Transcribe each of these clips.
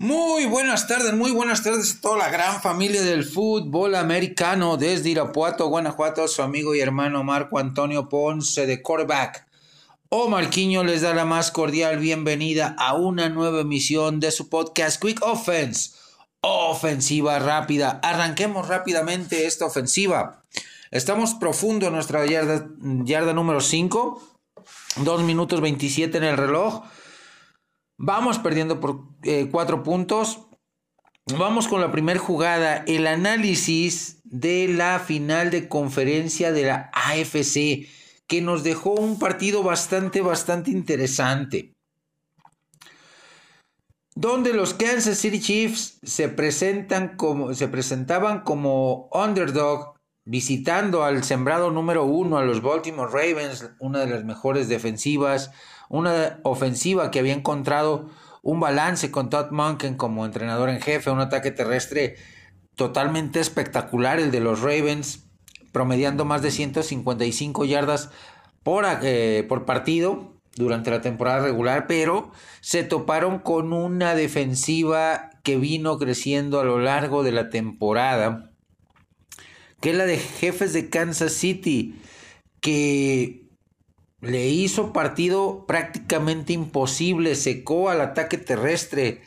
Muy buenas tardes, muy buenas tardes a toda la gran familia del fútbol americano desde Irapuato, Guanajuato, su amigo y hermano Marco Antonio Ponce de quarterback. O Marquiño les da la más cordial bienvenida a una nueva emisión de su podcast Quick Offense. Ofensiva rápida. Arranquemos rápidamente esta ofensiva. Estamos profundo en nuestra yarda, yarda número 5. 2 minutos 27 en el reloj. Vamos perdiendo por eh, cuatro puntos. Vamos con la primera jugada, el análisis de la final de conferencia de la AFC, que nos dejó un partido bastante, bastante interesante. Donde los Kansas City Chiefs se, presentan como, se presentaban como underdog, visitando al sembrado número uno, a los Baltimore Ravens, una de las mejores defensivas una ofensiva que había encontrado un balance con Todd Monken como entrenador en jefe, un ataque terrestre totalmente espectacular, el de los Ravens, promediando más de 155 yardas por, eh, por partido durante la temporada regular, pero se toparon con una defensiva que vino creciendo a lo largo de la temporada, que es la de jefes de Kansas City, que le hizo partido prácticamente imposible, secó al ataque terrestre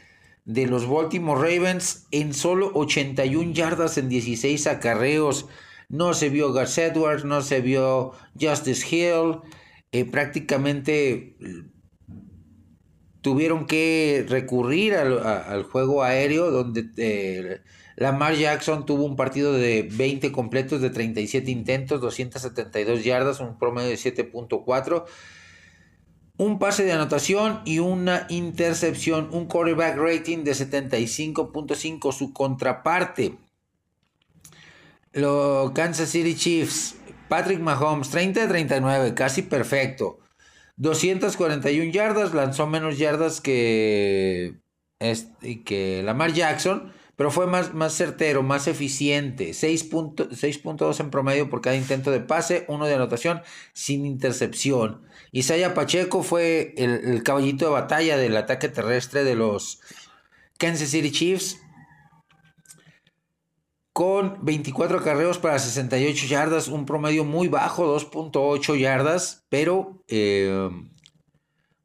de los Baltimore Ravens en solo 81 yardas en 16 acarreos. No se vio Gus Edwards, no se vio Justice Hill. Eh, prácticamente tuvieron que recurrir al, juego aéreo donde eh, Lamar Jackson tuvo un partido de 20 completos de 37 intentos, 272 yardas, un promedio de 7.4, un pase de anotación y una intercepción, un quarterback rating de 75.5, su contraparte. Los Kansas City Chiefs, Patrick Mahomes, 30 de 39, casi perfecto. 241 yardas, lanzó menos yardas que, que Lamar Jackson pero fue más, más certero, más eficiente. 6.2 en promedio por cada intento de pase, uno de anotación sin intercepción. Isaiah Pacheco fue el, caballito de batalla del ataque terrestre de los Kansas City Chiefs con 24 acarreos para 68 yardas, un promedio muy bajo, 2.8 yardas, pero eh,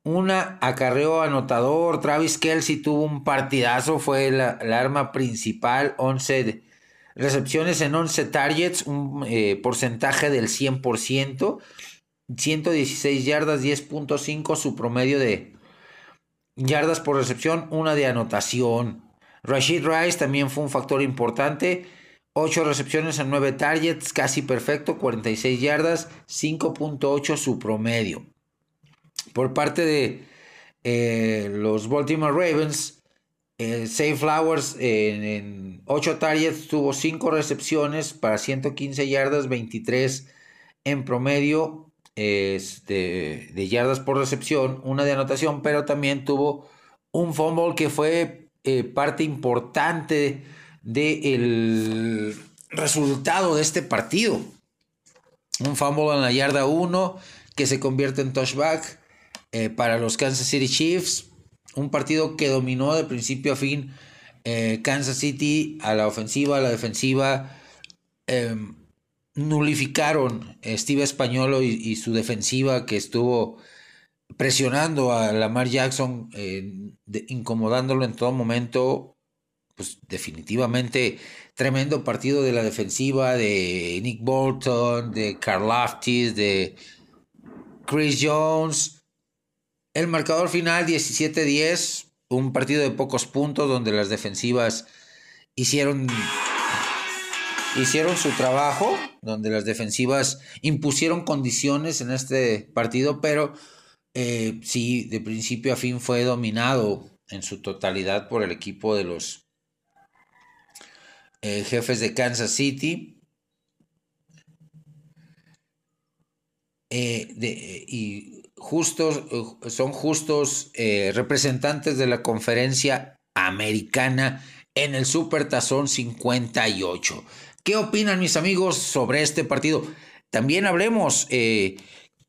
una acarreo anotador. Travis Kelsey tuvo un partidazo, fue la, arma principal. 11 recepciones en 11 targets, un eh, porcentaje del 100%. 116 yardas, 10.5 su promedio de yardas por recepción, una de anotación. Rashid Rice también fue un factor importante. 8 recepciones en 9 targets, casi perfecto, 46 yardas, 5.8 su promedio. Por parte de eh, los Baltimore Ravens, eh, Safe Flowers en, 8 targets tuvo 5 recepciones para 115 yardas, 23 en promedio este, de yardas por recepción, una de anotación, pero también tuvo un fumble que fue eh, parte importante del resultado de este partido. Un fumble en la yarda 1 que se convierte en touchback eh, para los Kansas City Chiefs. Un partido que dominó de principio a fin eh, Kansas City a la ofensiva, a la defensiva. Em, nulificaron Steve Españolo y, su defensiva que estuvo presionando a Lamar Jackson, eh, incomodándolo en todo momento. Pues definitivamente tremendo partido de la defensiva de Nick Bolton, de Carl Laftis, de Chris Jones. El marcador final 17-10, un partido de pocos puntos donde las defensivas hicieron hicieron su trabajo, donde las defensivas impusieron condiciones en este partido, pero eh, sí, de principio a fin fue dominado en su totalidad por el equipo de los eh, jefes de Kansas City. Eh, y justos, eh, son justos eh, representantes de la conferencia americana en el Super Tazón 58. ¿Qué opinan mis amigos sobre este partido? También hablemos eh,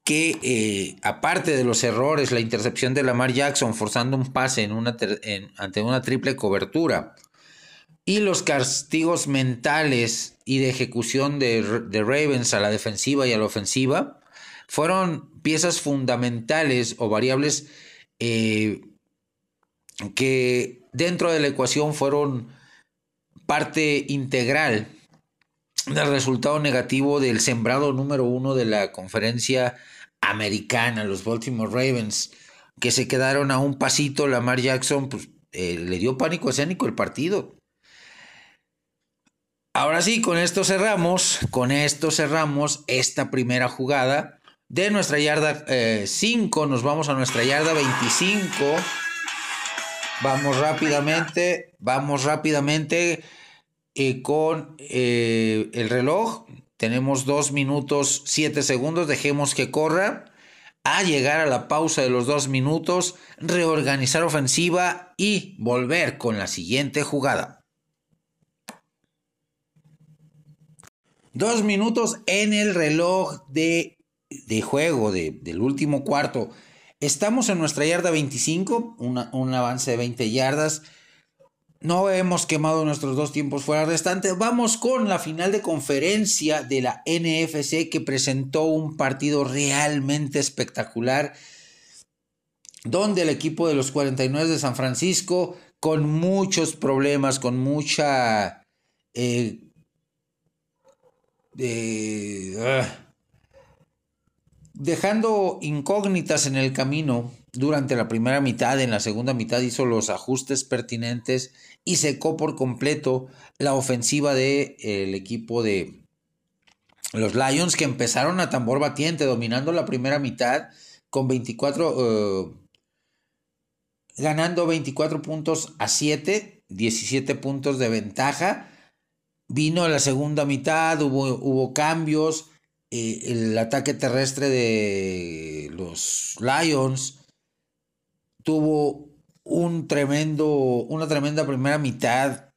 que aparte de los errores, la intercepción de Lamar Jackson forzando un pase ante una triple cobertura y los castigos mentales y de ejecución de, Ravens a la defensiva y a la ofensiva fueron piezas fundamentales o variables eh, que dentro de la ecuación fueron parte integral del resultado negativo del sembrado número uno de la conferencia americana, los Baltimore Ravens, que se quedaron a un pasito, Lamar Jackson, pues eh, le dio pánico escénico el partido. Ahora sí, con esto cerramos, con esto cerramos esta primera jugada de nuestra yarda 5, eh, nos vamos a nuestra yarda 25. Vamos rápidamente, vamos rápidamente eh, con el reloj. Tenemos dos minutos siete segundos. Dejemos que corra. A llegar a la pausa de los dos minutos, reorganizar ofensiva y volver con la siguiente jugada. Dos minutos en el reloj de, juego del último cuarto. Estamos en nuestra yarda 25, un avance de 20 yardas. No hemos quemado nuestros dos tiempos fuera restantes. Vamos con la final de conferencia de la NFC que presentó un partido realmente espectacular. Donde el equipo de los 49 de San Francisco, con muchos problemas, con mucha... Eh, ah, dejando incógnitas en el camino durante la primera mitad, en la segunda mitad hizo los ajustes pertinentes y secó por completo la ofensiva del el equipo de los Lions que empezaron a tambor batiente dominando la primera mitad con 24 eh, ganando 24 puntos a 7, 17 puntos de ventaja. Vino la segunda mitad, hubo cambios, eh, el ataque terrestre de los Lions tuvo un tremendo, una tremenda primera mitad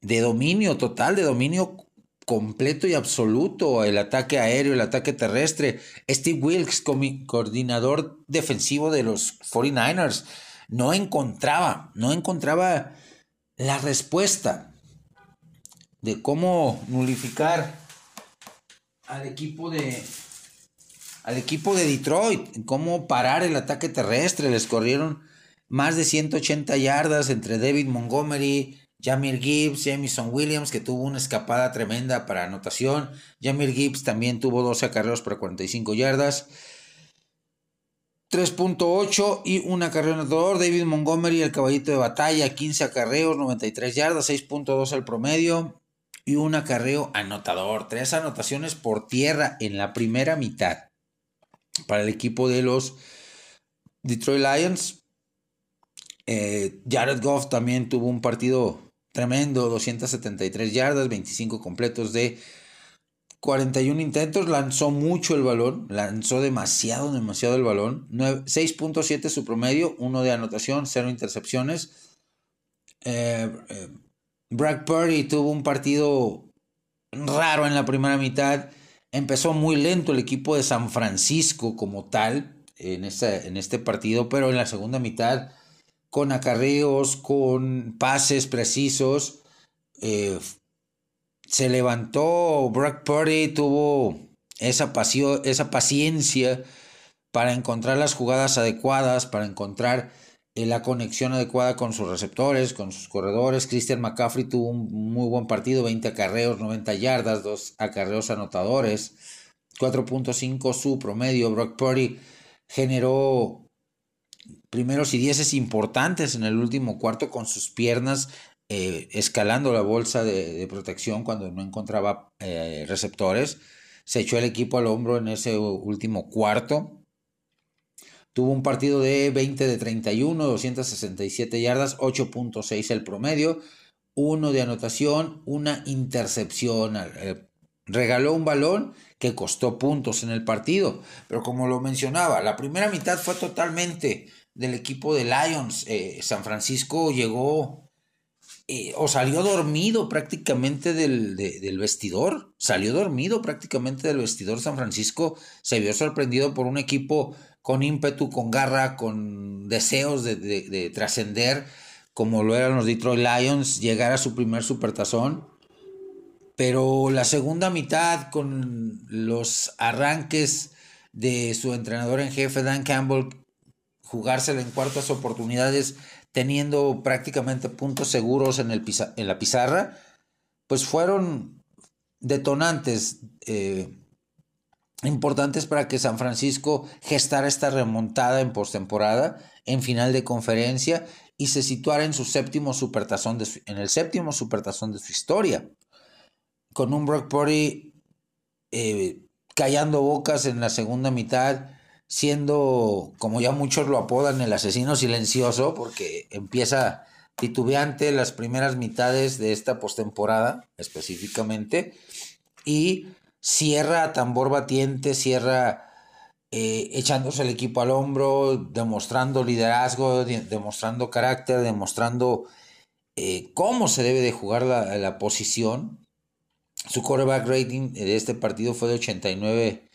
de dominio total, de dominio completo y absoluto, el ataque aéreo, el ataque terrestre. Steve Wilkes, coordinador defensivo de los 49ers, no encontraba, no encontraba la respuesta de cómo nulificar al equipo de al equipo de Detroit, cómo parar el ataque terrestre. Les corrieron más de 180 yardas entre David Montgomery, Jamir Gibbs, Jamison Williams, que tuvo una escapada tremenda para anotación. Jamir Gibbs también tuvo 12 acarreos para 45 yardas. 3.8 y un acarreo anotador. David Montgomery, el caballito de batalla, 15 acarreos, 93 yardas, 6.2 al promedio y un acarreo anotador. Tres anotaciones por tierra en la primera mitad para el equipo de los Detroit Lions. Eh, Jared Goff también tuvo un partido tremendo, 273 yardas, 25 completos de 41 intentos, lanzó mucho el balón, lanzó demasiado, demasiado el balón, 6.7 su promedio, uno de anotación, cero intercepciones. Eh, eh, Brad Purdy tuvo un partido raro en la primera mitad, Empezó muy lento el equipo de San Francisco como tal en este, en este partido, pero en la segunda mitad, con acarreos, con pases precisos, eh, se levantó. Brock Purdy tuvo esa, paciencia para encontrar las jugadas adecuadas, para encontrar la conexión adecuada con sus receptores, con sus corredores. Christian McCaffrey tuvo un muy buen partido, 20 acarreos, 90 yardas, 2 acarreos anotadores, 4.5 su promedio. Brock Purdy generó primeros y dieces importantes en el último cuarto con sus piernas eh, escalando la bolsa de, protección cuando no encontraba eh, receptores. Se echó el equipo al hombro en ese último cuarto. Tuvo un partido de 20 de 31, 267 yardas, 8.6 el promedio, uno de anotación, una intercepción. Eh, regaló un balón que costó puntos en el partido, pero como lo mencionaba, la primera mitad fue totalmente del equipo de Lions. Eh, San Francisco llegó eh, o salió dormido prácticamente del, del, vestidor, salió dormido prácticamente del vestidor San Francisco, se vio sorprendido por un equipo con ímpetu, con garra, con deseos de, de trascender, como lo eran los Detroit Lions, llegar a su primer supertazón. Pero la segunda mitad, con los arranques de su entrenador en jefe, Dan Campbell, jugársela en cuartas oportunidades, teniendo prácticamente puntos seguros en, el en la pizarra, pues fueron detonantes eh, importantes para que San Francisco gestara esta remontada en postemporada, en final de conferencia y se situara en su séptimo supertazón de en el séptimo supertazón de su historia, con un Brock Purdy eh, callando bocas en la segunda mitad siendo, como ya muchos lo apodan, el asesino silencioso, porque empieza titubeante las primeras mitades de esta postemporada, específicamente, y cierra tambor batiente, cierra eh, echándose el equipo al hombro, demostrando liderazgo, demostrando carácter, demostrando eh, cómo se debe de jugar la, la posición. Su quarterback rating de este partido fue de 89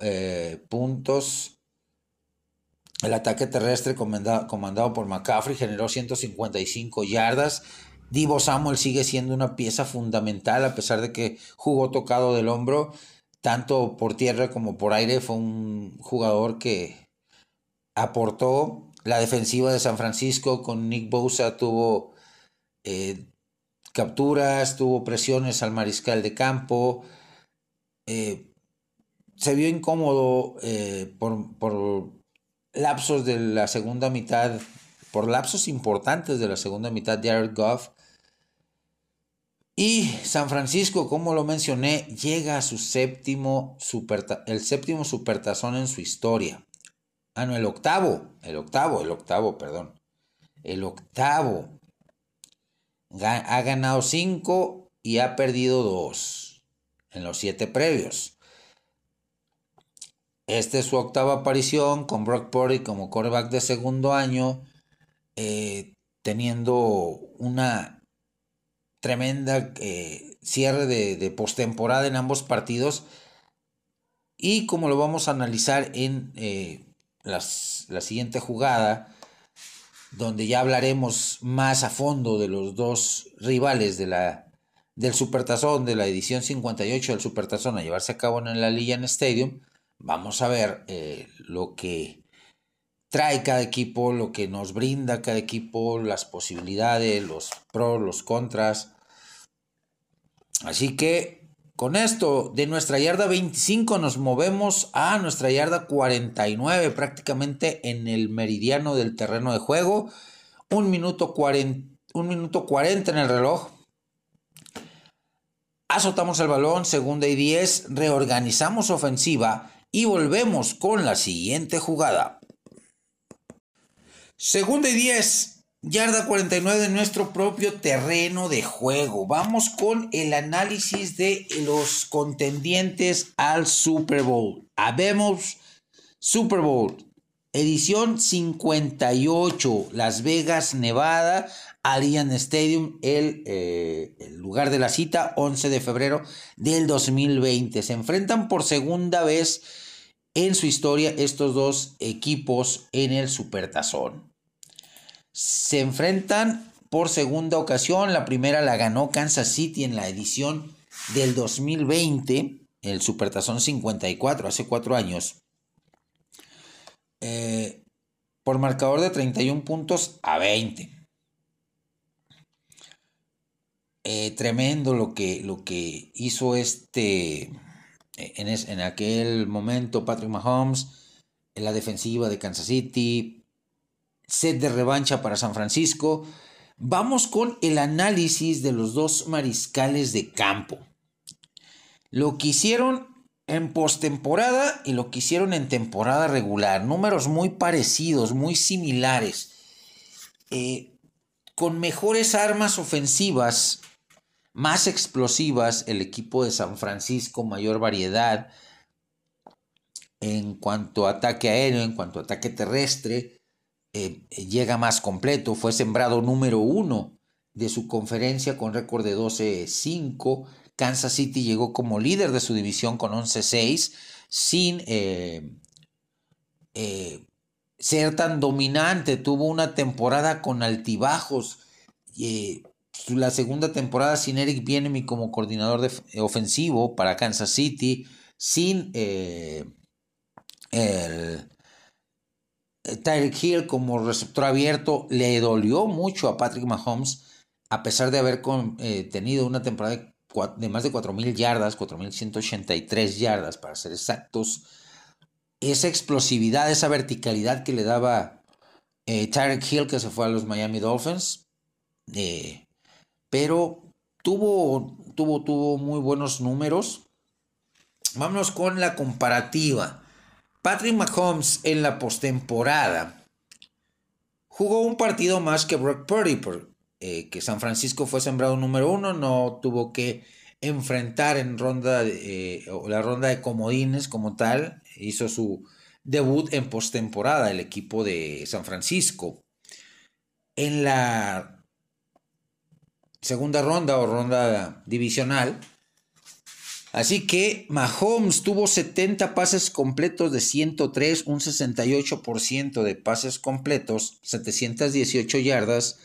eh, puntos. El ataque terrestre comandado, por McCaffrey generó 155 yardas. Divo Samuel sigue siendo una pieza fundamental a pesar de que jugó tocado del hombro, tanto por tierra como por aire. Fue un jugador que aportó. La defensiva de San Francisco con Nick Bosa tuvo eh, capturas, tuvo presiones al mariscal de campo. Eh, se vio incómodo eh, por, lapsos de la segunda mitad, por lapsos importantes de la segunda mitad de Jared Goff. Y San Francisco, como lo mencioné, llega a su séptimo el séptimo supertazón en su historia. Ah, no, el octavo, el octavo, el octavo, perdón. El octavo. Ha ganado cinco y ha perdido dos en los siete previos. Esta es su octava aparición con Brock Purdy como quarterback de segundo año, eh, teniendo una tremenda eh, cierre de, postemporada en ambos partidos. Y como lo vamos a analizar en eh, la siguiente jugada, donde ya hablaremos más a fondo de los dos rivales de la, del Supertazón, de la edición 58 del Supertazón a llevarse a cabo en la Legion Stadium, vamos a ver eh, lo que trae cada equipo, lo que nos brinda cada equipo, las posibilidades, los pros, los contras. Así que con esto de nuestra yarda 25 nos movemos a nuestra yarda 49, prácticamente en el meridiano del terreno de juego. Un minuto 40, un minuto 40 en el reloj. Azotamos el balón, segunda y 10, reorganizamos ofensiva y volvemos con la siguiente jugada. Segunda y 10, yarda 49 de nuestro propio terreno de juego. Vamos con el análisis de los contendientes al Super Bowl. Habemos Super Bowl, edición 58, Las Vegas, Nevada. Allianz Stadium, el, eh, el, lugar de la cita, 11 de febrero del 2020. Se enfrentan por segunda vez en su historia estos dos equipos en el Supertazón. Se enfrentan por segunda ocasión, la primera la ganó Kansas City en la edición del 2020, el Supertazón 54, hace cuatro años, eh, por marcador de 31 puntos a 20. Eh, tremendo lo que, lo que hizo este en, aquel momento Patrick Mahomes, en la defensiva de Kansas City, set de revancha para San Francisco. Vamos con el análisis de los dos mariscales de campo. Lo que hicieron en postemporada y lo que hicieron en temporada regular. Números muy parecidos, muy similares. Eh, con mejores armas ofensivas más explosivas, el equipo de San Francisco, mayor variedad en cuanto a ataque aéreo, en cuanto a ataque terrestre, eh, llega más completo, fue sembrado número uno de su conferencia con récord de 12-5. Kansas City llegó como líder de su división con 11-6, sin eh, eh, ser tan dominante. Tuvo una temporada con altibajos. Eh, la segunda temporada sin Eric Bienemy como coordinador de, ofensivo para Kansas City, sin el Tyreek Hill como receptor abierto, le dolió mucho a Patrick Mahomes a pesar de haber eh, tenido una temporada de, más de 4.000 yardas, 4.183 yardas para ser exactos, esa explosividad, esa verticalidad que le daba eh, Tyreek Hill que se fue a los Miami Dolphins, eh, pero tuvo, tuvo, tuvo muy buenos números. Vámonos con la comparativa. Patrick Mahomes en la postemporada jugó un partido más que Brock Purdy, eh, que San Francisco fue sembrado número uno, no tuvo que enfrentar en ronda eh, la ronda de comodines como tal, hizo su debut en postemporada el equipo de San Francisco. En la segunda ronda o ronda divisional, Así que Mahomes tuvo 70 pases completos de 103, un 68% de pases completos, 718 yardas,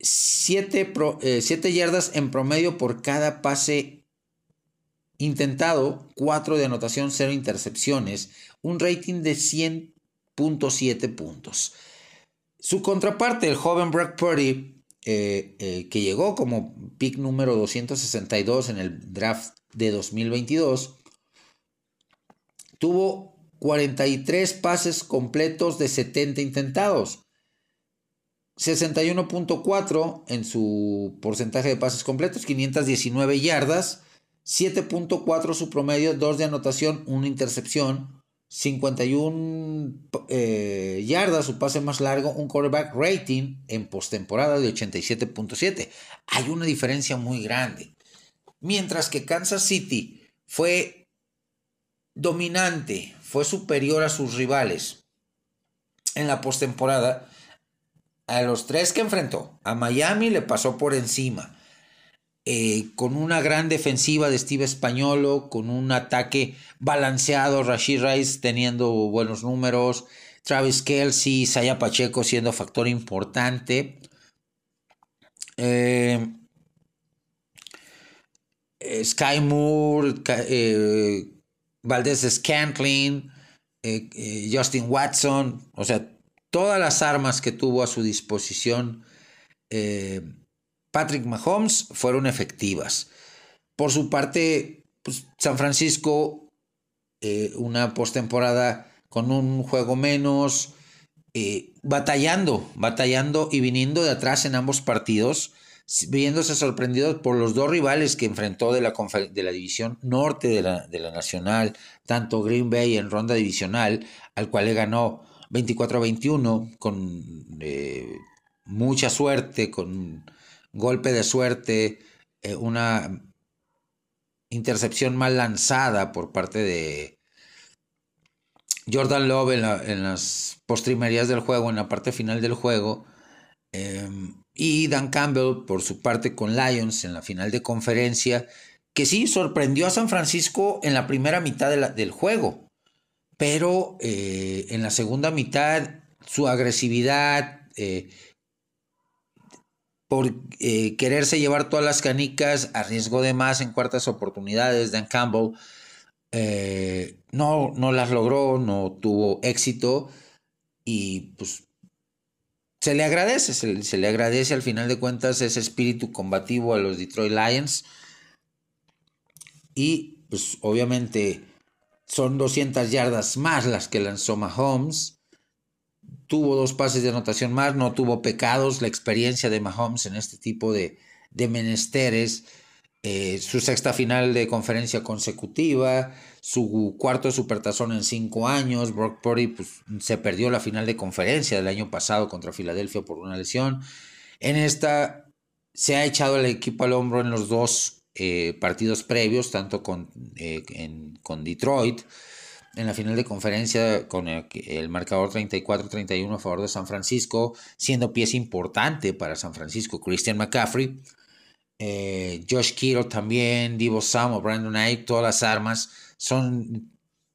7, eh, yardas en promedio por cada pase intentado, 4 de anotación, 0 intercepciones, un rating de 100.7 puntos. Su contraparte, el joven Brock Purdy, eh, eh, que llegó como pick número 262 en el draft de 2022, tuvo 43 pases completos de 70 intentados. 61.4 en su porcentaje de pases completos, 519 yardas, 7.4 su promedio, 2 de anotación, 1 intercepción, 51 eh, yardas, su pase más largo, un quarterback rating en postemporada de 87.7. Hay una diferencia muy grande. Mientras que Kansas City fue dominante, fue superior a sus rivales en la postemporada, a los tres que enfrentó, a Miami le pasó por encima. Eh, con una gran defensiva de Steve Españolo, con un ataque balanceado, Rashid Rice teniendo buenos números, Travis Kelsey, Saya Pacheco siendo factor importante. Eh, eh, Sky Moore, Valdez Scantling, Justin Watson, o sea, todas las armas que tuvo a su disposición Patrick Mahomes fueron efectivas. Por su parte, pues, San Francisco, eh, una postemporada con un juego menos, eh, batallando, batallando y viniendo de atrás en ambos partidos, viéndose sorprendidos por los dos rivales que enfrentó de la, división norte de la, Nacional, tanto Green Bay en ronda divisional, al cual le ganó 24 a 21 con eh, mucha suerte, con golpe de suerte, eh, una intercepción mal lanzada por parte de Jordan Love en, las postrimerías del juego, en la parte final del juego. Em, y Dan Campbell, por su parte, con Lions en la final de conferencia, que sí sorprendió a San Francisco en la primera mitad del juego, pero eh, en la segunda mitad su agresividad, eh, por eh, quererse llevar todas las canicas, arriesgó de más en cuartas oportunidades. Dan Campbell eh, no, no las logró, no tuvo éxito y pues se le agradece, se, le agradece al final de cuentas ese espíritu combativo a los Detroit Lions y pues obviamente son 200 yardas más las que lanzó Mahomes tuvo dos pases de anotación más, no tuvo pecados, la experiencia de Mahomes en este tipo de, de menesteres, eh, su sexta final de conferencia consecutiva, su cuarto supertazón en cinco años, Brock Purdy pues, se perdió la final de conferencia del año pasado contra Filadelfia por una lesión, en esta se ha echado el equipo al hombro en los dos eh, partidos previos, tanto con, eh, con Detroit, en la final de conferencia con el, marcador 34-31 a favor de San Francisco, siendo pieza importante para San Francisco. Christian McCaffrey, eh, Josh Kittle también, Divo Samuel, Brandon Knight, todas las armas son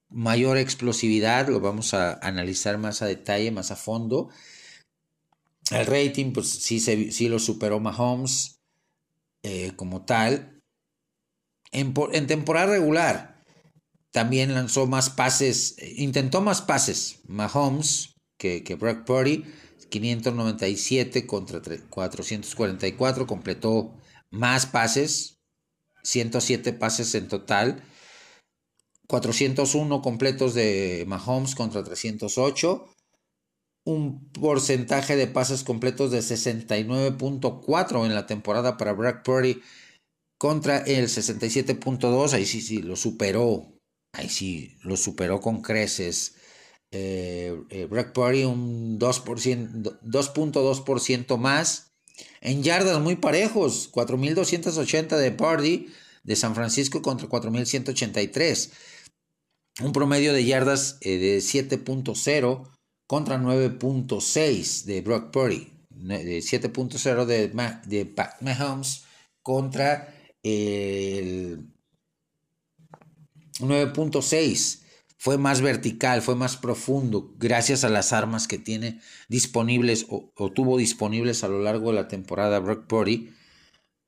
mayor explosividad, lo vamos a analizar más a detalle, más a fondo. El rating, pues sí, sí lo superó Mahomes eh, como tal. En, en temporada regular, también lanzó más pases, intentó más pases Mahomes que, que Brock Purdy, 597 contra 444, completó más pases, 107 pases en total, 401 completos de Mahomes contra 308, un porcentaje de pases completos de 69.4 en la temporada para Brock Purdy contra el 67.2, ahí sí, sí, lo superó ahí sí, lo superó con creces. Eh, eh Brock Purdy un 2.2% más. En yardas muy parejos, 4.280 de Purdy de San Francisco contra 4.183. Un promedio de yardas eh, de 7.0 contra 9.6 de Brock Purdy. 7.0 de, de Pat Mahomes contra el 9.6 fue más vertical, fue más profundo, gracias a las armas que tiene disponibles o, tuvo disponibles a lo largo de la temporada Brock Purdy.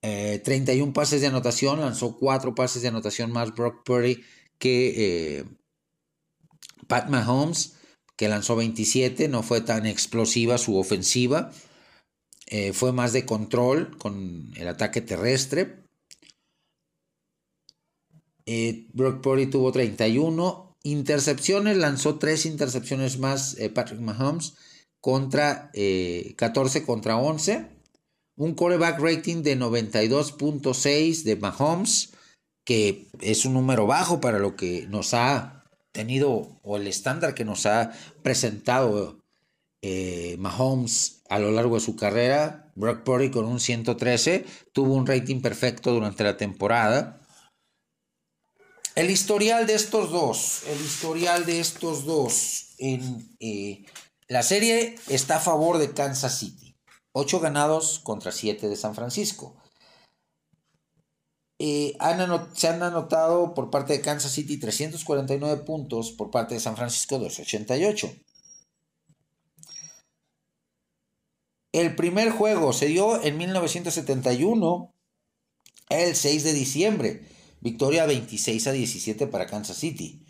31 eh, pases de anotación, lanzó 4 pases de anotación más Brock Purdy que eh, Pat Mahomes, que lanzó 27, no fue tan explosiva su ofensiva, eh, fue más de control con el ataque terrestre. Eh, Brock Purdy tuvo 31 intercepciones, lanzó 3 intercepciones más eh, Patrick Mahomes contra 14 eh, contra 11. Un quarterback rating de 92.6 de Mahomes, que es un número bajo para lo que nos ha tenido o el estándar que nos ha presentado Mahomes a lo largo de su carrera. Brock Purdy con un 113 tuvo un rating perfecto durante la temporada. El historial de estos dos, el historial de estos dos en eh, la serie está a favor de Kansas City. Ocho ganados contra siete de San Francisco. Eh, se han anotado por parte de Kansas City 349 puntos, por parte de San Francisco 288. El primer juego se dio en 1971, el 6 de diciembre. Victoria 26 a 17 para Kansas City.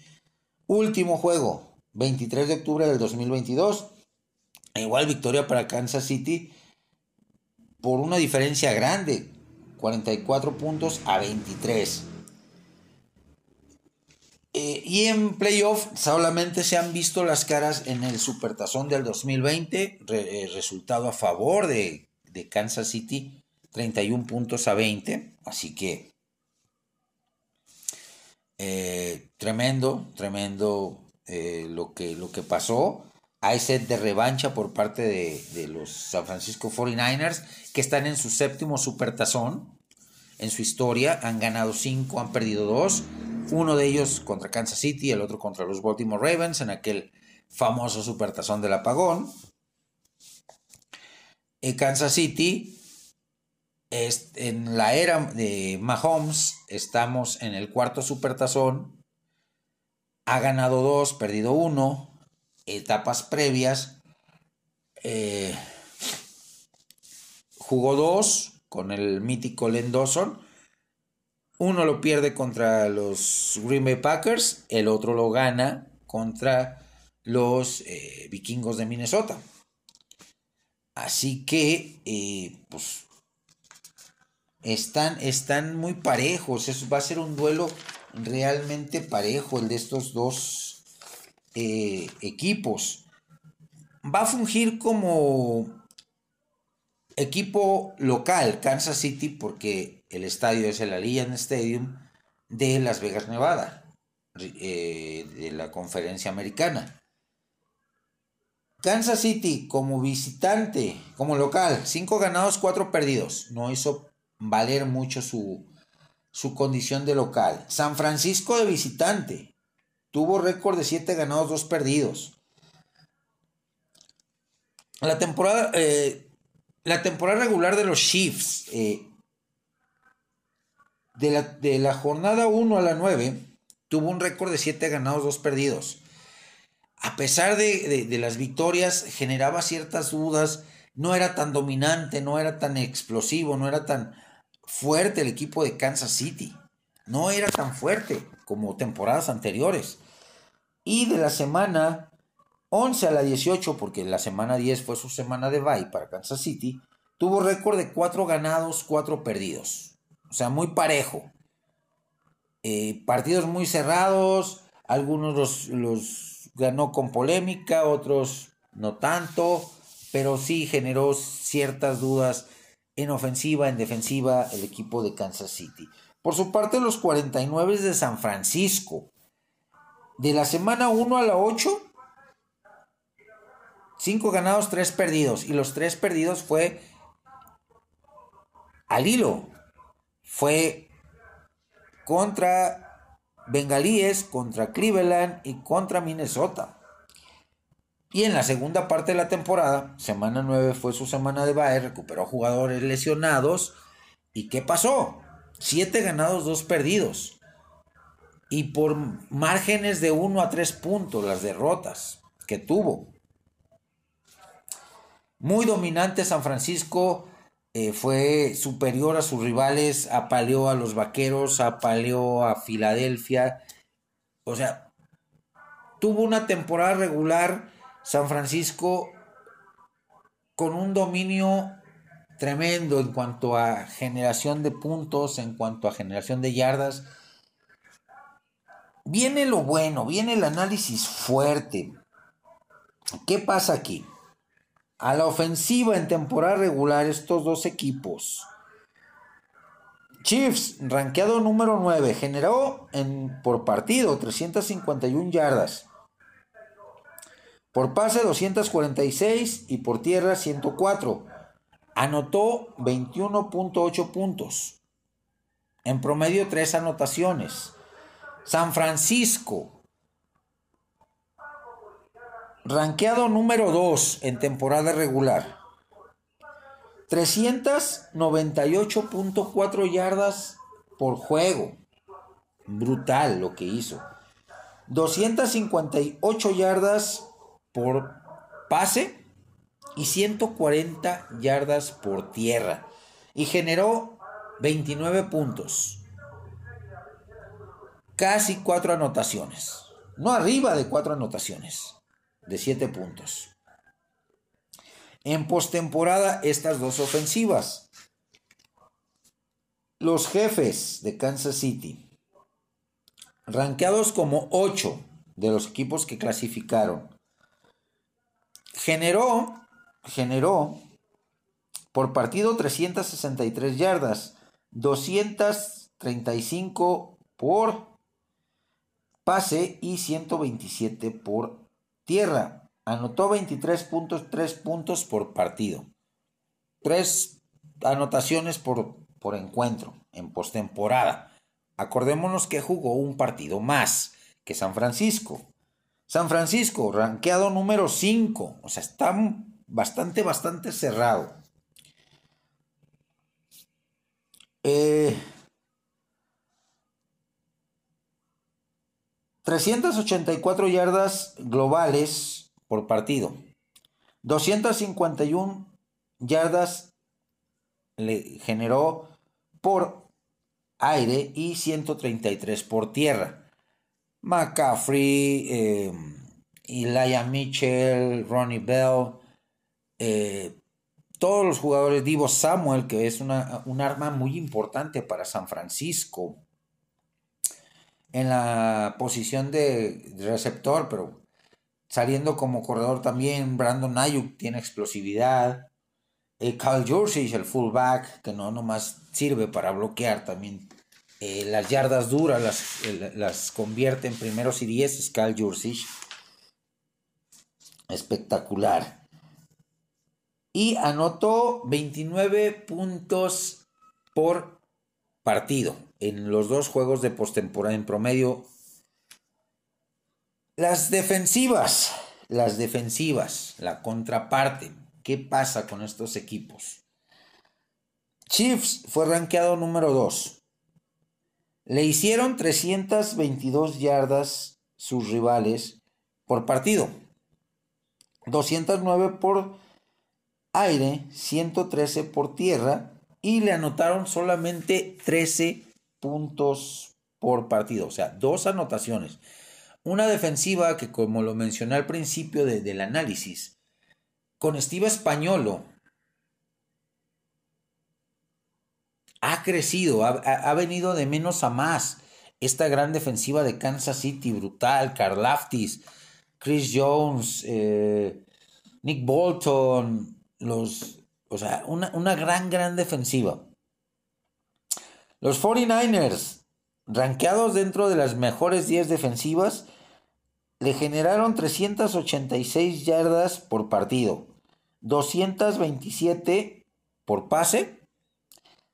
Último juego, 23 de octubre del 2022. Igual victoria para Kansas City por una diferencia grande, 44 puntos a 23. Eh, y en playoff solamente se han visto las caras en el Supertazón del 2020, eh, resultado a favor de, de Kansas City, 31 puntos a 20. Así que eh, tremendo, tremendo eh, lo, que, lo que pasó. Hay set de revancha por parte de, los San Francisco 49ers, que están en su séptimo supertazón en su historia. Han ganado cinco, han perdido dos. Uno de ellos contra Kansas City, el otro contra los Baltimore Ravens en aquel famoso supertazón del apagón. En Kansas City en la era de Mahomes estamos en el cuarto supertazón. Ha ganado dos, perdido uno. Etapas previas. Eh, jugó dos con el mítico Len Dawson. Uno lo pierde contra los Green Bay Packers, el otro lo gana contra los eh, vikingos de Minnesota. Así que, eh, pues están, están muy parejos. Eso va a ser un duelo realmente parejo el de estos dos eh, equipos. Va a fungir como equipo local Kansas City porque el estadio es el Allianz Stadium de Las Vegas, Nevada, eh, de la conferencia americana. Kansas City como visitante, como local, 5 ganados, 4 perdidos. No hizo valer mucho su, su condición de local. San Francisco de visitante. tuvo récord de 7 ganados, 2 perdidos. La temporada, eh, la temporada regular de los Chiefs, eh, de, la, de, la, jornada 1 a la 9, tuvo un récord de 7 ganados, 2 perdidos. A pesar de, de, de, las victorias, generaba ciertas dudas, no era tan dominante, no era tan explosivo, no era tan fuerte el equipo de Kansas City. No era tan fuerte como temporadas anteriores. Y de la semana 11 a la 18, porque la semana 10 fue su semana de bye para Kansas City, tuvo récord de 4 ganados, 4 perdidos. O sea, muy parejo. Eh, partidos muy cerrados, algunos los, los ganó con polémica, otros no tanto, pero sí generó ciertas dudas en ofensiva, en defensiva, el equipo de Kansas City. Por su parte, los 49 de San Francisco. De la semana 1 a la 8, 5 ganados, 3 perdidos. Y los 3 perdidos fue al hilo. Fue contra Bengalíes, contra Cleveland y contra Minnesota. Y en la segunda parte de la temporada, semana 9 fue su semana de bye, recuperó jugadores lesionados. ¿Y qué pasó? 7 ganados, 2 perdidos. Y por márgenes de 1 a 3 puntos las derrotas que tuvo. Muy dominante San Francisco, eh, fue superior a sus rivales, apaleó a los Vaqueros, apaleó a Filadelfia. O sea, tuvo una temporada regular San Francisco con un dominio tremendo en cuanto a generación de puntos, en cuanto a generación de yardas. Viene lo bueno, viene el análisis fuerte. ¿Qué pasa aquí? A la ofensiva en temporada regular estos dos equipos. Chiefs, rankeado número 9, generó en, por partido 351 yardas. Por pase 246 y por tierra 104. Anotó 21.8 puntos. En promedio 3 anotaciones. San Francisco, Ranqueado número 2 en temporada regular. 398.4 yardas por juego. Brutal lo que hizo. 258 yardas por pase y 140 yardas por tierra. Y generó 29 puntos. Casi 4 anotaciones. No arriba de 4 anotaciones de 7 puntos. En postemporada, estas dos ofensivas. Los jefes de Kansas City, rankeados como 8 de los equipos que clasificaron, generó, generó por partido 363 yardas, 235 por pase y 127 por tierra. Anotó 23 puntos, 3 puntos por partido. 3 anotaciones por, por encuentro en postemporada. Acordémonos que jugó un partido más que San Francisco. San Francisco, ranqueado número 5. O sea, está bastante, bastante cerrado. Eh, 384 yardas globales por partido. 251 yardas le generó por aire y 133 por tierra. McCaffrey, eh, Elijah Mitchell, Ronnie Bell, eh, todos los jugadores, Divo Samuel, que es una, un arma muy importante para San Francisco en la posición de receptor, pero saliendo como corredor también. Brandon Ayuk tiene explosividad. Eh, Kyle Jursic, el fullback, que no nomás sirve para bloquear también. Eh, las yardas duras las, eh, las convierte en primeros y diez. Kyle Jursic. Espectacular. Y anotó 29 puntos por partido en los dos juegos de postemporada en promedio Las defensivas, las defensivas, la contraparte. ¿Qué pasa con estos equipos? Chiefs fue rankeado número 2. Le hicieron 322 yardas sus rivales por partido. 209 por aire, 113 por tierra y le anotaron solamente 13 puntos por partido, o sea, dos anotaciones. Una defensiva que, como lo mencioné al principio del análisis, con Steve Españolo ha crecido, ha, venido de menos a más. Esta gran defensiva de Kansas City, brutal, Carl Laftis, Chris Jones, eh, Nick Bolton, los, o sea, una, una gran, gran defensiva. Los 49ers, rankeados dentro de las mejores 10 defensivas, le generaron 386 yardas por partido, 227 por pase,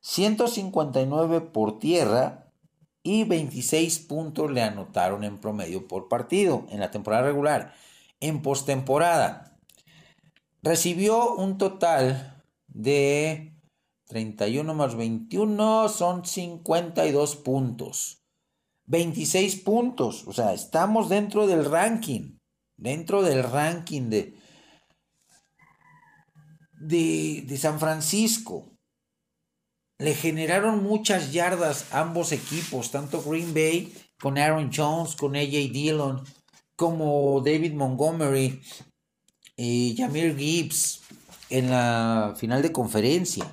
159 por tierra y 26 puntos le anotaron en promedio por partido en la temporada regular. En postemporada recibió un total de 31 más 21 son 52 puntos. 26 puntos. O sea, estamos dentro del ranking. Dentro del ranking de, de, de San Francisco. Le generaron muchas yardas ambos equipos, tanto Green Bay con Aaron Jones, con AJ Dillon, como David Montgomery y Jamir Gibbs en la final de conferencia.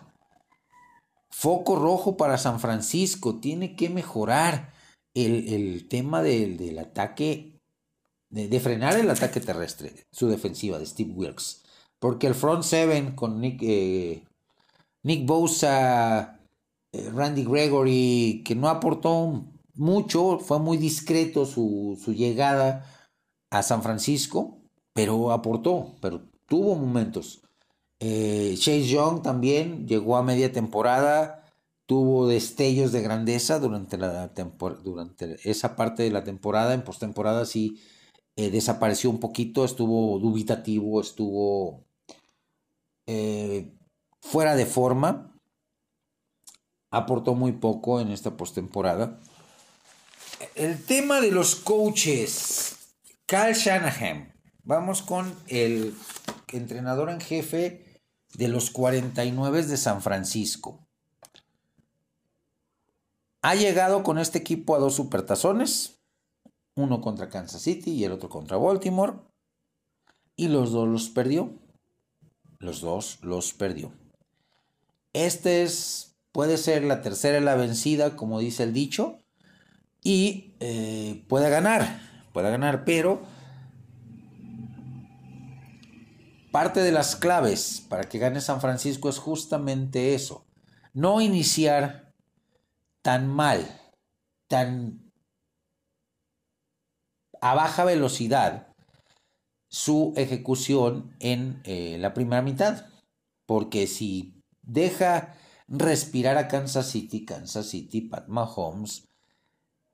Foco rojo para San Francisco, tiene que mejorar el, tema del, ataque, de, frenar el ataque terrestre, su defensiva de Steve Wilkes. Porque el front seven con Nick, eh, Nick Bosa, eh, Randy Gregory, que no aportó mucho, fue muy discreto su, su llegada a San Francisco, pero aportó, pero tuvo momentos. Eh, Chase Young también llegó a media temporada, tuvo destellos de grandeza durante, la durante esa parte de la temporada. En postemporada sí eh, desapareció un poquito, estuvo dubitativo, estuvo eh, fuera de forma. Aportó muy poco en esta postemporada. El tema de los coaches. Kyle Shanahan. Vamos con el entrenador en jefe de los 49 de San Francisco. Ha llegado con este equipo a dos supertazones, uno contra Kansas City y el otro contra Baltimore, y los dos los perdió. Los dos los perdió. Este es, puede ser la tercera la vencida, como dice el dicho, y eh, puede ganar, puede ganar, pero parte de las claves para que gane San Francisco es justamente eso, no iniciar tan mal, tan a baja velocidad su ejecución en eh, la primera mitad. Porque si deja respirar a Kansas City, Kansas City, Pat Mahomes,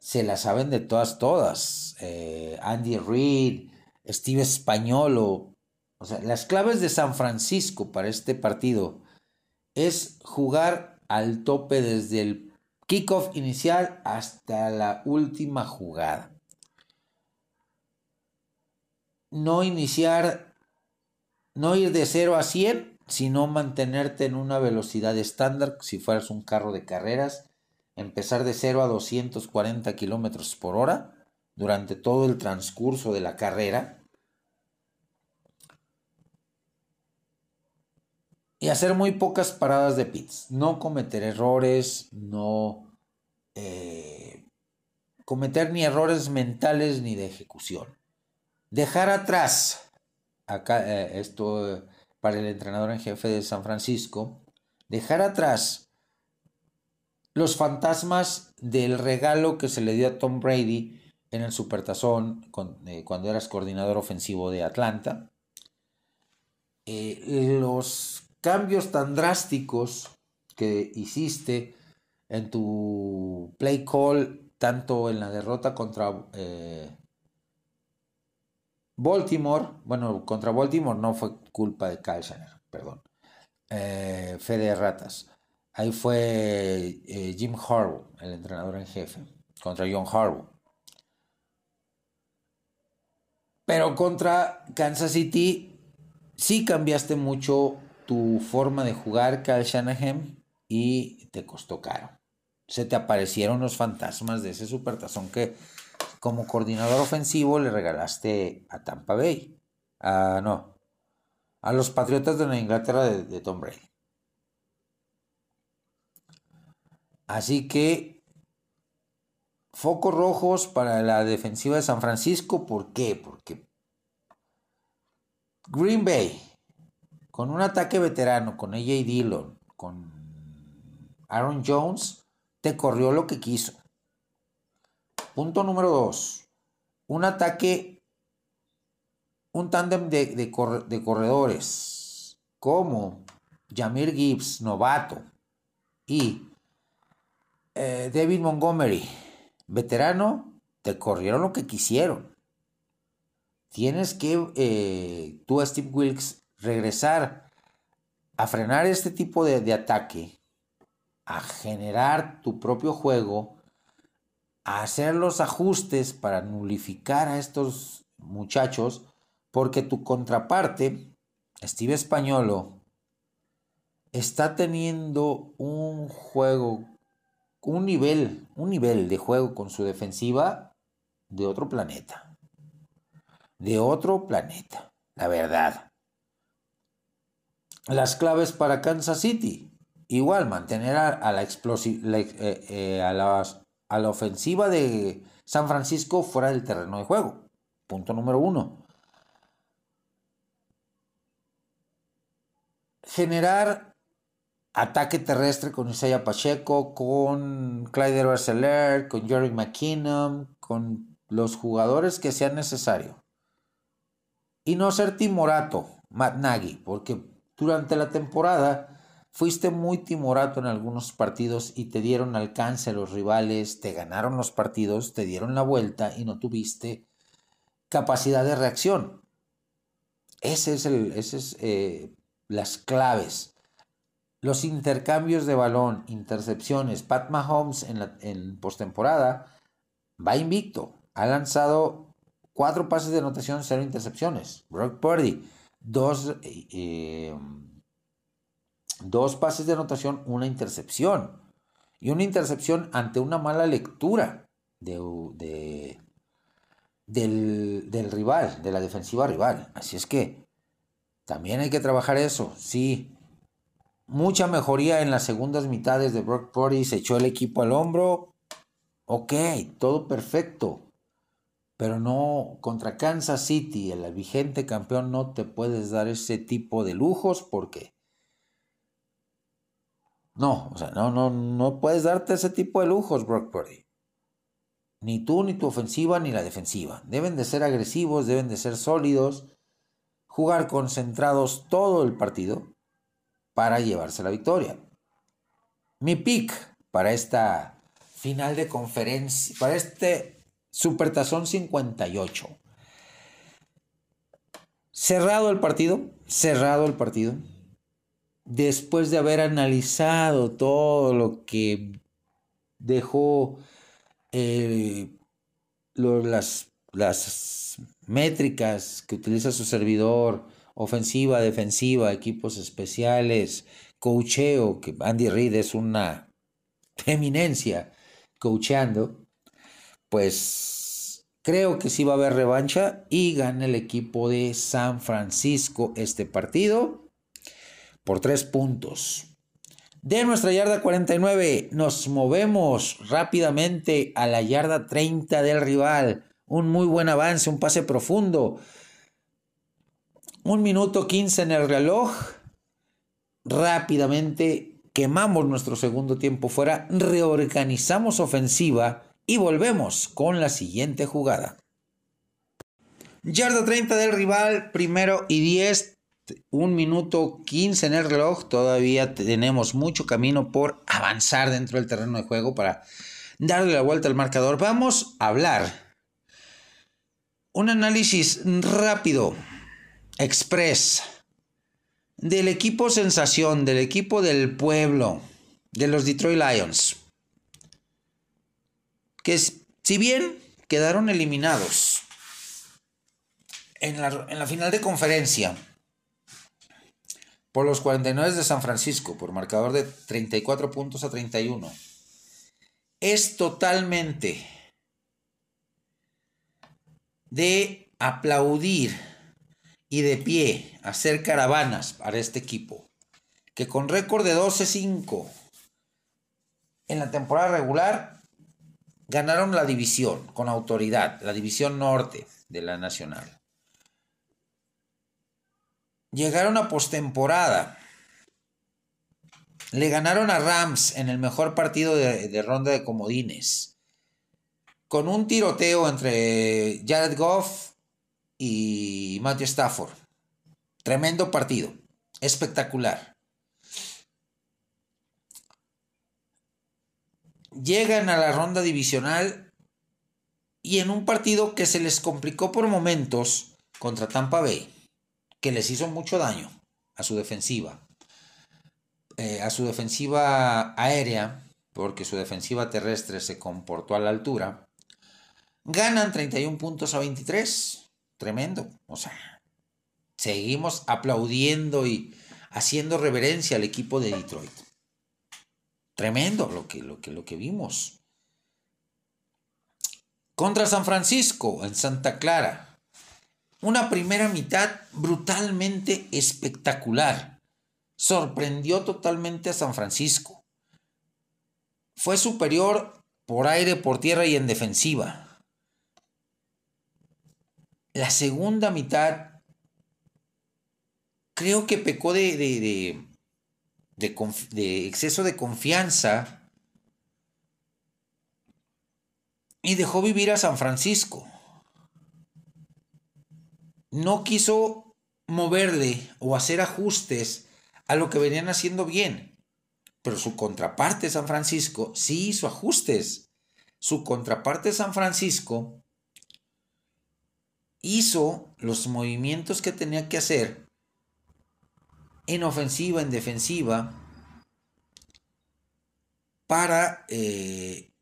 se la saben de todas, todas. Eh, Andy Reid, Steve Españolo. O sea, las claves de San Francisco para este partido es jugar al tope desde el Kickoff inicial hasta la última jugada. No iniciar, no ir de 0 a 100, sino mantenerte en una velocidad estándar, si fueras un carro de carreras, empezar de 0 a 240 kilómetros por hora durante todo el transcurso de la carrera. y hacer muy pocas paradas de pits. No cometer errores, no eh, cometer ni errores mentales ni de ejecución. Dejar atrás, acá eh, esto para el entrenador en jefe de San Francisco, dejar atrás los fantasmas del regalo que se le dio a Tom Brady en el Supertazón eh, cuando eras coordinador ofensivo de Atlanta. los cambios tan drásticos que hiciste en tu play call, tanto en la derrota contra, eh, Baltimore, bueno, contra Baltimore no fue culpa de Kyle Shanahan, perdón. Eh, ratas. Ahí fue eh, Jim Harbaugh, el entrenador en jefe, contra John Harbaugh. Pero contra Kansas City sí cambiaste mucho tu forma de jugar, Kyle Shanahan, y te costó caro. Se te aparecieron los fantasmas de ese supertazón que como coordinador ofensivo le regalaste a Tampa Bay. No, a los Patriotas de la Inglaterra de Tom Brady. Así que focos rojos para la defensiva de San Francisco. ¿Por qué? Porque Green Bay, con un ataque veterano, con AJ Dillon, con Aaron Jones, te corrió lo que quiso. Punto número dos. Un ataque, un tándem de, corredores como Jamir Gibbs, novato, y eh, David Montgomery, veterano, te corrieron lo que quisieron. Tienes que, eh, tú, Steve Wilkes, regresar a frenar este tipo de ataque, a generar tu propio juego, hacer los ajustes para nulificar a estos muchachos, porque tu contraparte, Steve Españolo, está teniendo un juego un nivel, un nivel de juego con su defensiva de otro planeta. De otro planeta, la verdad. Las claves para Kansas City. Igual, mantener a, la, eh, eh, a, a la ofensiva de San Francisco fuera del terreno de juego. Punto número uno. Generar ataque terrestre con Isaiah Pacheco, con Clyde Edwards con Jerry McKinnon, con los jugadores que sean necesarios. Y no ser timorato, Matt Nagy, porque durante la temporada fuiste muy timorato en algunos partidos y te dieron alcance los rivales, te ganaron los partidos, te dieron la vuelta y no tuviste capacidad de reacción. Ese es el, es eh, las claves los intercambios de balón, intercepciones, Pat Mahomes en, la, en postemporada va invicto. Ha lanzado cuatro pases de anotación, cero intercepciones. Brock Purdy, dos, eh, dos pases de anotación, una intercepción. Y una intercepción ante una mala lectura de, del, del rival, de la defensiva rival. Así es que también hay que trabajar eso. Sí, mucha mejoría en las segundas mitades de Brock Purdy, se echó el equipo al hombro. Ok, todo perfecto. Pero no contra Kansas City, el vigente campeón, no te puedes dar ese tipo de lujos porque no, o sea, no, no, no puedes darte ese tipo de lujos, Brock Purdy. Ni tú, ni tu ofensiva, ni la defensiva. Deben de ser agresivos, deben de ser sólidos, jugar concentrados todo el partido para llevarse la victoria. Mi pick para esta final de conferencia, para este Supertazón 58. Cerrado el partido, cerrado el partido. Después de haber analizado todo lo que dejó eh, las, las métricas que utiliza su servidor, ofensiva, defensiva, equipos especiales, coacheo, que Andy Reid es una eminencia coacheando, pues creo que sí va a haber revancha y gana el equipo de San Francisco este partido por tres puntos. De nuestra yarda 49 nos movemos rápidamente a la yarda 30 del rival. Un muy buen avance, un pase profundo un minuto 15 en el reloj. Rápidamente quemamos nuestro segundo tiempo fuera, reorganizamos ofensiva y volvemos con la siguiente jugada. Yarda 30 del rival, primero y 10, un minuto 15 en el reloj. Todavía tenemos mucho camino por avanzar dentro del terreno de juego para darle la vuelta al marcador. Vamos a hablar un análisis rápido, express, del equipo sensación, del equipo del pueblo, de los Detroit Lions. Que si bien quedaron eliminados en la, en la final de conferencia por los 49 de San Francisco, por marcador de 34 puntos a 31, es totalmente de aplaudir y de pie hacer caravanas para este equipo, que con récord de 12-5 en la temporada regular ganaron la división con autoridad, la división norte de la nacional. Llegaron a postemporada. Le ganaron a Rams en el mejor partido de, ronda de comodines con un tiroteo entre Jared Goff y Matthew Stafford. Tremendo partido, espectacular. Llegan a la ronda divisional y en un partido que se les complicó por momentos contra Tampa Bay, que les hizo mucho daño a su defensiva, eh, a su defensiva aérea, porque su defensiva terrestre se comportó a la altura Ganan 31 puntos a 23. Tremendo. O sea, seguimos aplaudiendo y haciendo reverencia al equipo de Detroit. Tremendo lo que, lo que, lo que vimos. Contra San Francisco, en Santa Clara. Una primera mitad brutalmente espectacular. Sorprendió totalmente a San Francisco. Fue superior por aire, por tierra y en defensiva la segunda mitad creo que pecó de, de, de, exceso de confianza y dejó vivir a San Francisco. No quiso moverle o hacer ajustes a lo que venían haciendo bien. Pero su contraparte San Francisco sí hizo ajustes. Su contraparte San Francisco hizo los movimientos que tenía que hacer en ofensiva, en defensiva, para eh,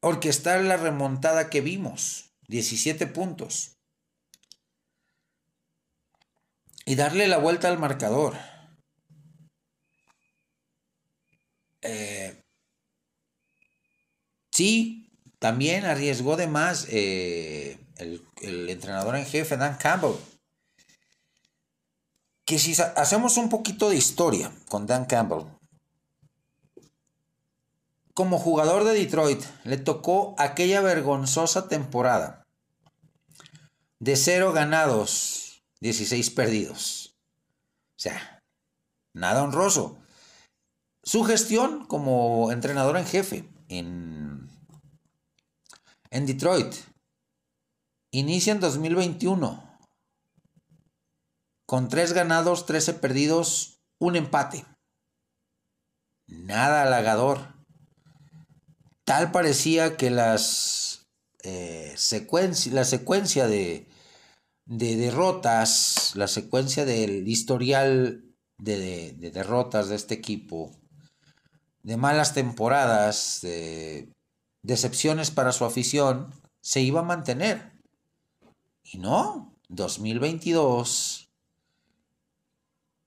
orquestar la remontada que vimos, 17 puntos, y darle la vuelta al marcador. Eh, sí, también arriesgó de más eh, el, entrenador en jefe, Dan Campbell. Que si hacemos un poquito de historia con Dan Campbell, como jugador de Detroit, le tocó aquella vergonzosa temporada de cero ganados, 16 perdidos. O sea, nada honroso. Su gestión como entrenador en jefe en, en Detroit Inicia en 2021 con 3 ganados, 13 perdidos, un empate. Nada halagador. Tal parecía que las eh, la secuencia de, de, derrotas, la secuencia del historial de, de, derrotas de este equipo, de malas temporadas, de decepciones para su afición, se iba a mantener. Y no, 2022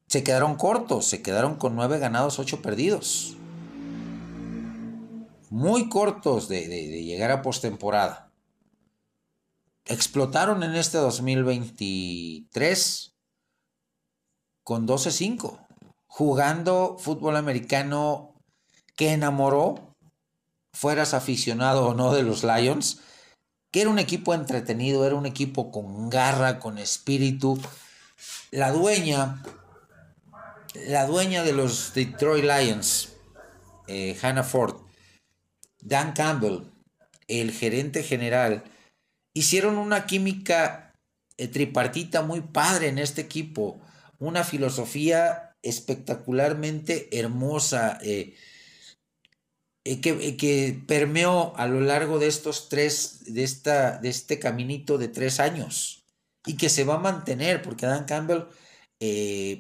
se quedaron cortos, se quedaron con nueve ganados, ocho perdidos. Muy cortos de, llegar a postemporada. Explotaron en este 2023 con 12-5, jugando fútbol americano que enamoró, fueras aficionado o no de los Lions, que era un equipo entretenido, era un equipo con garra, con espíritu. La dueña, la dueña de los Detroit Lions, eh, Hannah Ford, Dan Campbell, el gerente general, hicieron una química eh, tripartita muy padre en este equipo, una filosofía espectacularmente hermosa. Eh, eh, que, que, permeó a lo largo de estos tres, de, esta, de este caminito de tres años y que se va a mantener porque Dan Campbell,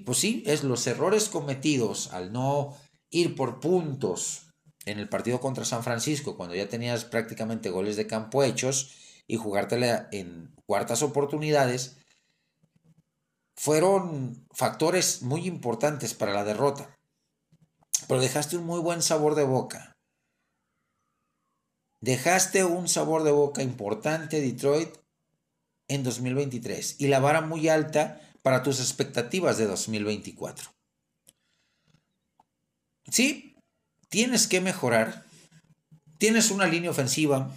pues sí, es los errores cometidos al no ir por puntos en el partido contra San Francisco, cuando ya tenías prácticamente goles de campo hechos y jugártela en cuartas oportunidades, fueron factores muy importantes para la derrota. Pero dejaste un muy buen sabor de boca. Dejaste un sabor de boca importante, Detroit, en 2023 y la vara muy alta para tus expectativas de 2024. Sí, tienes que mejorar. Tienes una línea ofensiva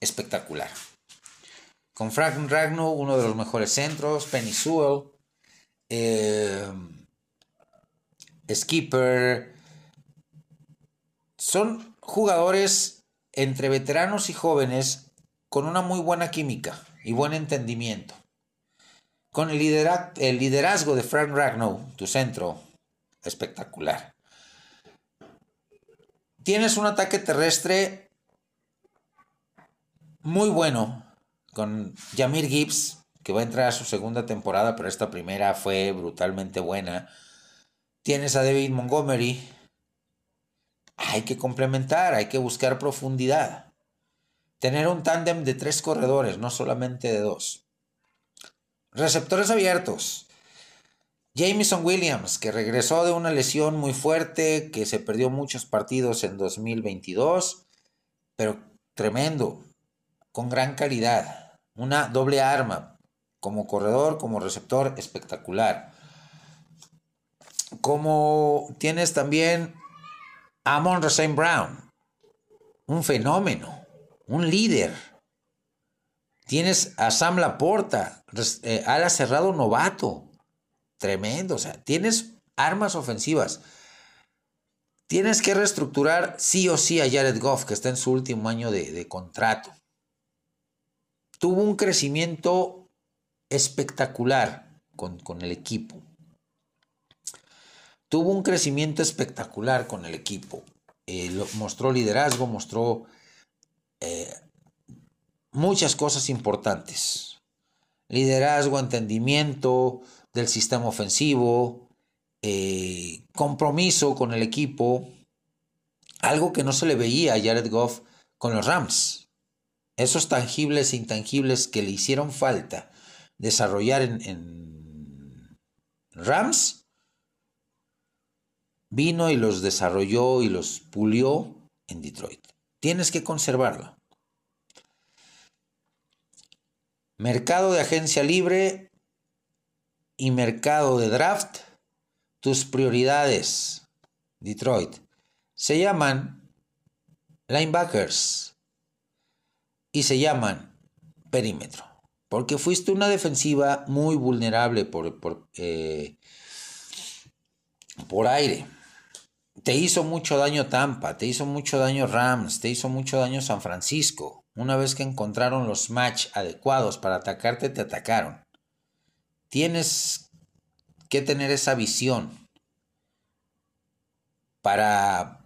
espectacular. Con Frank Ragno, uno de los mejores centros, Penny Sewell, eh, Skipper. Son jugadores entre veteranos y jóvenes con una muy buena química y buen entendimiento. Con el, liderazgo de Frank Ragnow, tu centro, espectacular. Tienes un ataque terrestre muy bueno con Jamir Gibbs, que va a entrar a su segunda temporada, pero esta primera fue brutalmente buena. Tienes a David Montgomery. Hay que complementar, hay que buscar profundidad. Tener un tándem de tres corredores, no solamente de dos. Receptores abiertos. Jameson Williams, que regresó de una lesión muy fuerte, que se perdió muchos partidos en 2022, pero tremendo, con gran calidad. Una doble arma, como corredor, como receptor, espectacular. Como tienes también a Amon Rasain Brown, un fenómeno un líder. Tienes a Sam Laporta, eh, ala cerrado novato. Tremendo. O sea, tienes armas ofensivas. Tienes que reestructurar sí o sí a Jared Goff, que está en su último año de contrato. Tuvo un crecimiento espectacular con, con, el equipo. Tuvo un crecimiento espectacular con el equipo. Eh, mostró liderazgo, mostró eh, muchas cosas importantes. Liderazgo, entendimiento del sistema ofensivo, eh, compromiso con el equipo, algo que no se le veía a Jared Goff con los Rams. Esos tangibles e intangibles que le hicieron falta desarrollar en, Rams, vino y los desarrolló y los pulió en Detroit. Tienes que conservarlo. Mercado de agencia libre y mercado de draft. Tus prioridades, Detroit, se llaman linebackers y se llaman perímetro. Porque fuiste una defensiva muy vulnerable por, por, eh, por aire. Te hizo mucho daño Tampa, te hizo mucho daño Rams, te hizo mucho daño San Francisco. Una vez que encontraron los match adecuados para atacarte, te atacaron. Tienes que tener esa visión para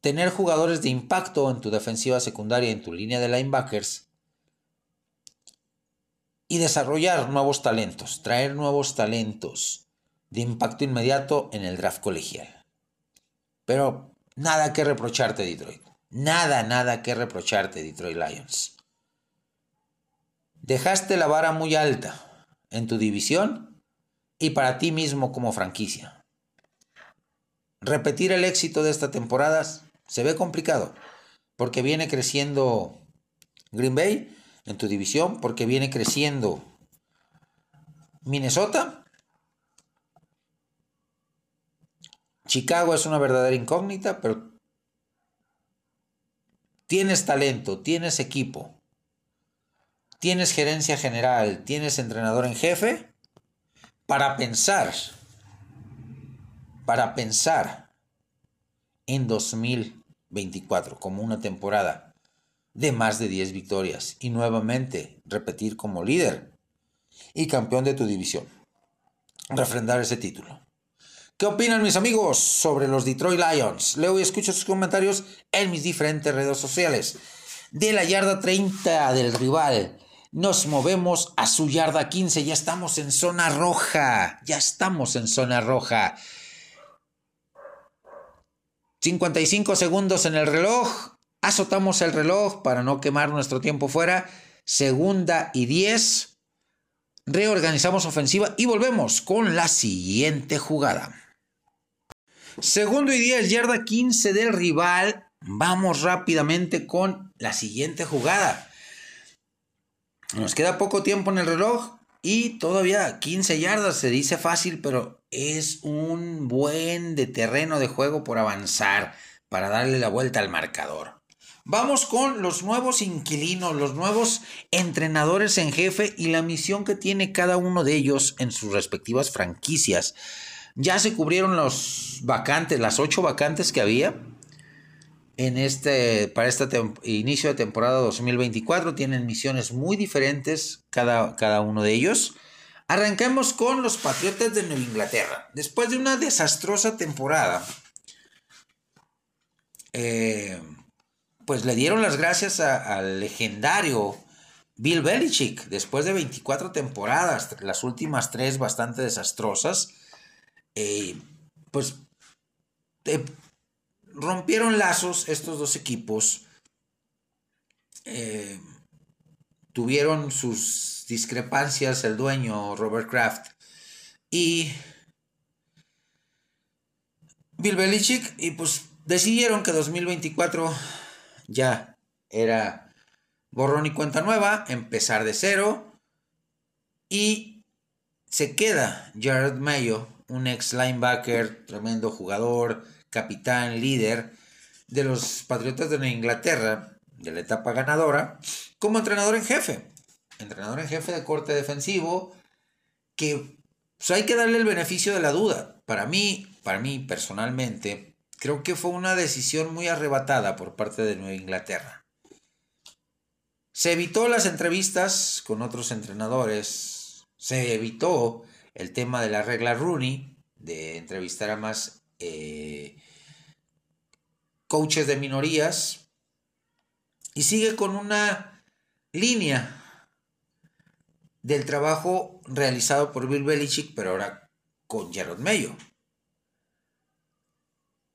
tener jugadores de impacto en tu defensiva secundaria, en tu línea de linebackers y desarrollar nuevos talentos, traer nuevos talentos de impacto inmediato en el draft colegial. Pero nada que reprocharte, Detroit. Nada, nada que reprocharte, Detroit Lions. Dejaste la vara muy alta en tu división y para ti mismo como franquicia. Repetir el éxito de esta temporada se ve complicado porque viene creciendo Green Bay en tu división, porque viene creciendo Minnesota. Chicago es una verdadera incógnita, pero tienes talento, tienes equipo, tienes gerencia general, tienes entrenador en jefe para pensar, para pensar en 2024 como una temporada de más de 10 victorias y nuevamente repetir como líder y campeón de tu división, refrendar ese título. ¿Qué opinan mis amigos sobre los Detroit Lions? Leo y escucho sus comentarios en mis diferentes redes sociales. De la yarda 30 del rival, nos movemos a su yarda 15. Ya estamos en zona roja. Ya estamos en zona roja. 55 segundos en el reloj. Azotamos el reloj para no quemar nuestro tiempo fuera. Segunda y 10. Reorganizamos ofensiva y volvemos con la siguiente jugada. Segundo y 10, yarda 15 del rival. Vamos rápidamente con la siguiente jugada. Nos queda poco tiempo en el reloj y todavía 15 yardas. Se dice fácil, pero es un buen de terreno de juego por avanzar para darle la vuelta al marcador. Vamos con los nuevos inquilinos, los nuevos entrenadores en jefe y la misión que tiene cada uno de ellos en sus respectivas franquicias. Ya se cubrieron los vacantes, las ocho vacantes que había en este, para este inicio de temporada 2024. Tienen misiones muy diferentes cada, cada uno de ellos. Arranquemos con los Patriotas de Nueva Inglaterra. Después de una desastrosa temporada, eh, pues le dieron las gracias al legendario Bill Belichick. Después de 24 temporadas, las últimas tres bastante desastrosas, eh, pues eh, rompieron lazos estos dos equipos. Tuvieron sus discrepancias el dueño Robert Kraft y Bill Belichick y pues decidieron que 2024 ya era borrón y cuenta nueva, empezar de cero y se queda Jared Mayo un ex linebacker, tremendo jugador, capitán, líder de los Patriotas de Inglaterra, de la etapa ganadora, como entrenador en jefe. Entrenador en jefe de corte defensivo, que pues, hay que darle el beneficio de la duda. Para mí, para mí personalmente, creo que fue una decisión muy arrebatada por parte de Nueva Inglaterra. Se evitó las entrevistas con otros entrenadores, se evitó el tema de la regla Rooney, de entrevistar a más eh, coaches de minorías, y sigue con una línea del trabajo realizado por Bill Belichick, pero ahora con Jared Mayo.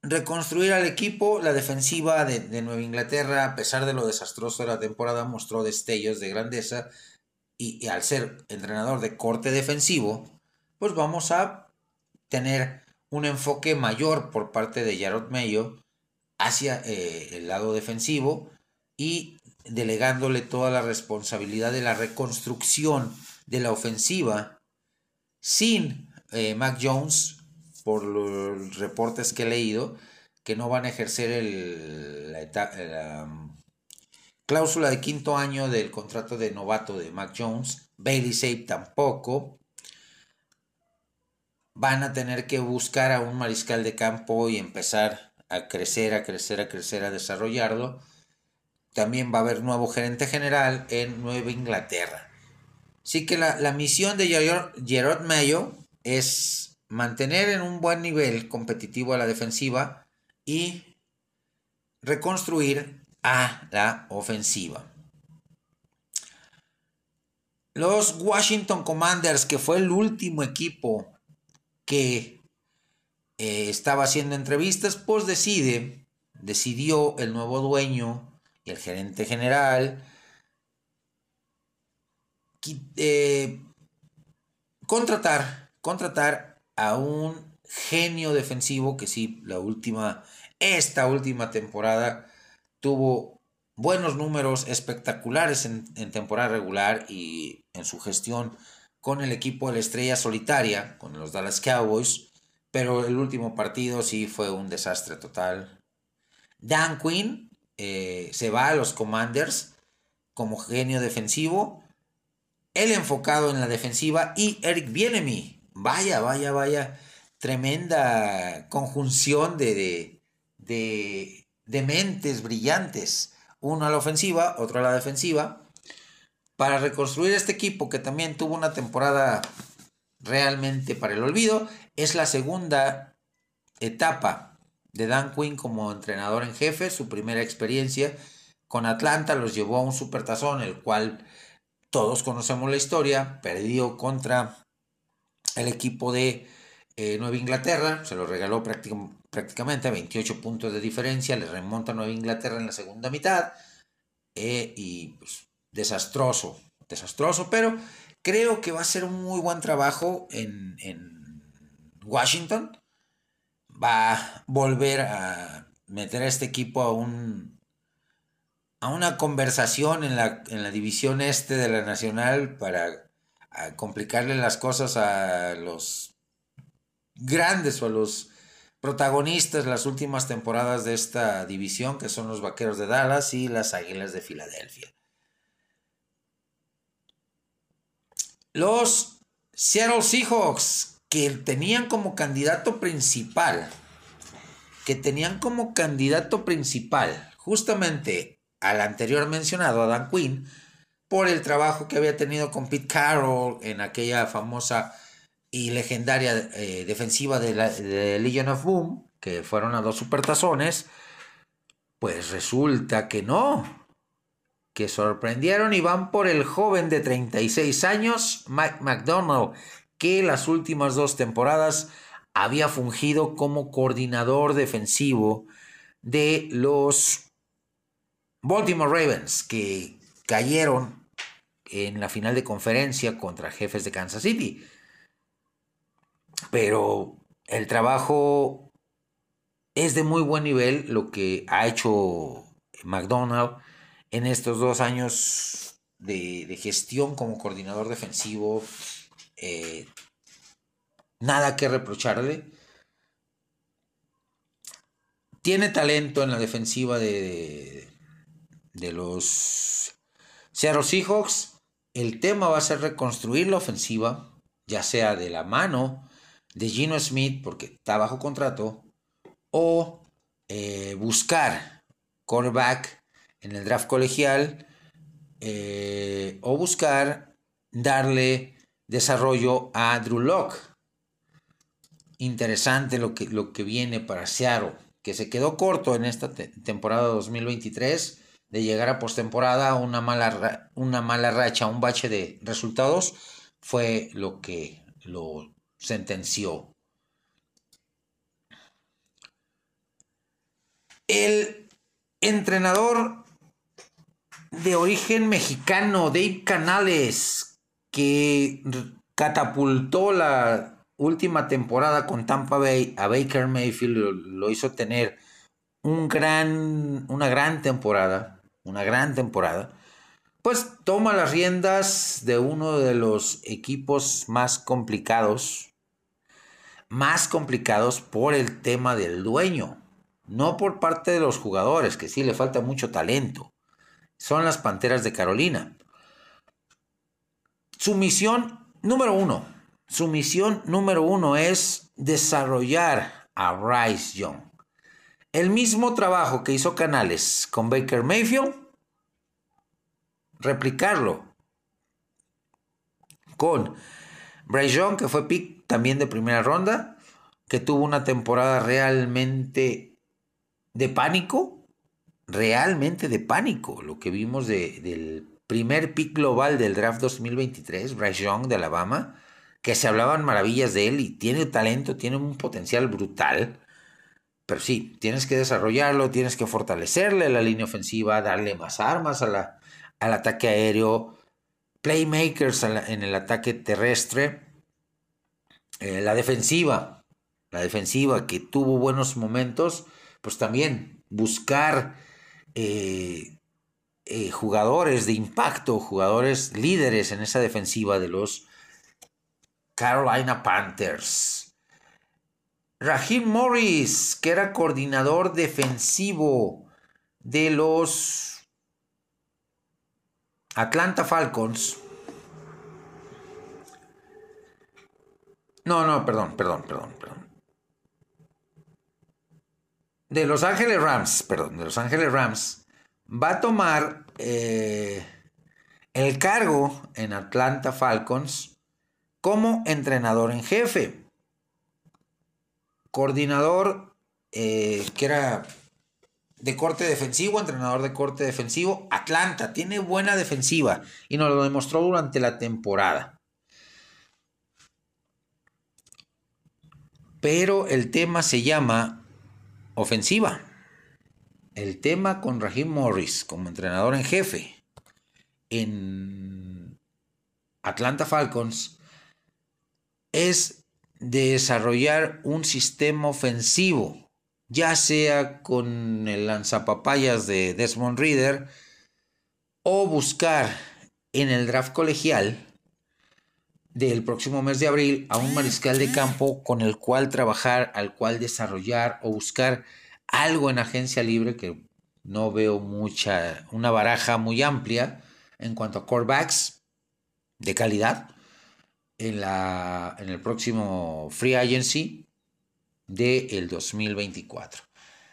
Reconstruir al equipo, la defensiva de, Nueva Inglaterra, a pesar de lo desastroso de la temporada, mostró destellos de grandeza y, al ser entrenador de corte defensivo, pues vamos a tener un enfoque mayor por parte de Jarrod Mayo hacia eh, el lado defensivo y delegándole toda la responsabilidad de la reconstrucción de la ofensiva sin eh, Mac Jones, por los reportes que he leído, que no van a ejercer el, la, um, cláusula de quinto año del contrato de novato de Mac Jones, Bailey Sape tampoco, van a tener que buscar a un mariscal de campo y empezar a crecer, a crecer, a crecer, a desarrollarlo. También va a haber nuevo gerente general en Nueva Inglaterra. Así que la, misión de Gerard Mayo es mantener en un buen nivel competitivo a la defensiva y reconstruir a la ofensiva. Los Washington Commanders, que fue el último equipo que eh, estaba haciendo entrevistas, pues decide, decidió el nuevo dueño el gerente general eh, contratar, contratar a un genio defensivo que sí, la última, esta última temporada tuvo buenos números espectaculares en, en temporada regular y en su gestión con el equipo de la estrella solitaria, con los Dallas Cowboys, pero el último partido sí fue un desastre total. Dan Quinn eh, se va a los Commanders como genio defensivo, él enfocado en la defensiva y Eric Bienemy, vaya, vaya, vaya, tremenda conjunción de, de, de mentes brillantes, uno a la ofensiva, otro a la defensiva para reconstruir este equipo que también tuvo una temporada realmente para el olvido. Es la segunda etapa de Dan Quinn como entrenador en jefe, su primera experiencia con Atlanta los llevó a un supertazón, el cual todos conocemos la historia, perdió contra el equipo de eh, Nueva Inglaterra, se lo regaló prácticamente a 28 puntos de diferencia, le remonta a Nueva Inglaterra en la segunda mitad eh, y pues, desastroso, desastroso, pero creo que va a ser un muy buen trabajo en, en Washington, va a volver a meter a este equipo a un a una conversación en la, en la división este de la Nacional para complicarle las cosas a los grandes o a los protagonistas las últimas temporadas de esta división, que son los Vaqueros de Dallas y las Águilas de Filadelfia. Los Seattle Seahawks, que tenían como candidato principal, que tenían como candidato principal justamente al anterior mencionado, a Dan Quinn, por el trabajo que había tenido con Pete Carroll en aquella famosa y legendaria eh, defensiva de, la, Legion of Boom, que fueron a dos supertazones, pues resulta que no, que sorprendieron y van por el joven de 36 años, Mike McDonald, que las últimas dos temporadas había fungido como coordinador defensivo de los Baltimore Ravens, que cayeron en la final de conferencia contra jefes de Kansas City. Pero el trabajo es de muy buen nivel lo que ha hecho McDonald en estos dos años de, gestión como coordinador defensivo. Eh, nada que reprocharle. Tiene talento en la defensiva de, de los Seattle Seahawks. El tema va a ser reconstruir la ofensiva, ya sea de la mano de Gino Smith, porque está bajo contrato, o eh, buscar quarterback en el draft colegial, eh, o buscar darle desarrollo a Drew Locke. Interesante lo que, lo que viene para Seattle, que se quedó corto en esta temporada 2023 de llegar a postemporada, una mala, una mala racha, un bache de resultados, fue lo que lo sentenció. El entrenador de origen mexicano, Dave Canales, que catapultó la última temporada con Tampa Bay a Baker Mayfield, lo, hizo tener un gran, una gran temporada, una gran temporada pues toma las riendas de uno de los equipos más complicados, más complicados por el tema del dueño, no por parte de los jugadores, que sí le falta mucho talento. Son las Panteras de Carolina. Su misión número uno, su misión número uno es desarrollar a Bryce Young. El mismo trabajo que hizo Canales con Baker Mayfield replicarlo con Bryce Young, que fue pick también de primera ronda, que tuvo una temporada realmente de pánico, realmente de pánico, lo que vimos del primer pick global del draft 2023, Bryce Young de Alabama, que se hablaban maravillas de él y tiene talento, tiene un potencial brutal. Pero sí, tienes que desarrollarlo, tienes que fortalecerle la línea ofensiva, darle más armas a la, al ataque aéreo, playmakers en el ataque terrestre, eh, la defensiva, la defensiva que tuvo buenos momentos, pues también buscar eh, eh, jugadores de impacto, jugadores líderes en esa defensiva de los Carolina Panthers. Raheem Morris, que era coordinador defensivo de los Atlanta Falcons. No, no, perdón, perdón, perdón, perdón. De Los Ángeles Rams, perdón, de Los Ángeles Rams, va a tomar eh, el cargo en Atlanta Falcons como entrenador en jefe. coordinador eh, que era de corte defensivo, entrenador de corte defensivo. Atlanta tiene buena defensiva y nos lo demostró durante la temporada. Pero el tema se llama ofensiva. El tema con Raheem Morris como entrenador en jefe en Atlanta Falcons es desarrollar un sistema ofensivo ya sea con el lanzapapayas de Desmond Reader o buscar en el draft colegial del próximo mes de abril a un mariscal de campo con el cual trabajar, al cual desarrollar o buscar algo en agencia libre que no veo mucha, una baraja muy amplia en cuanto a corebacks de calidad en, la, en el próximo free agency del 2024.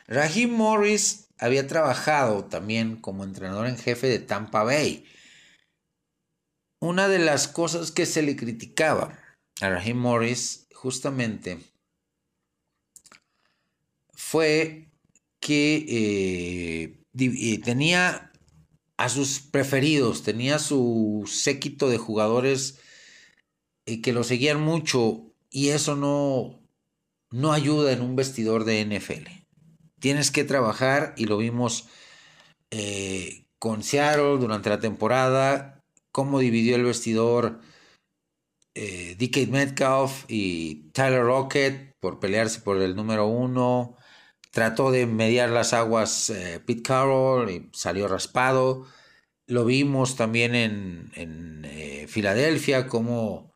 Raheem Morris había trabajado también como entrenador en jefe de Tampa Bay. Una de las cosas que se le criticaba a Raheem Morris justamente fue que eh, eh, tenía a sus preferidos, tenía su séquito de jugadores eh, que lo seguían mucho y eso no, no ayuda en un vestidor de NFL. Tienes que trabajar y lo vimos con Seattle durante la temporada, cómo dividió el vestidor eh, Metcalf y Tyler Rocket por pelearse por el número uno. Trató de mediar las aguas eh, Pete Carroll y salió raspado. Lo vimos también en, en eh, Filadelfia, cómo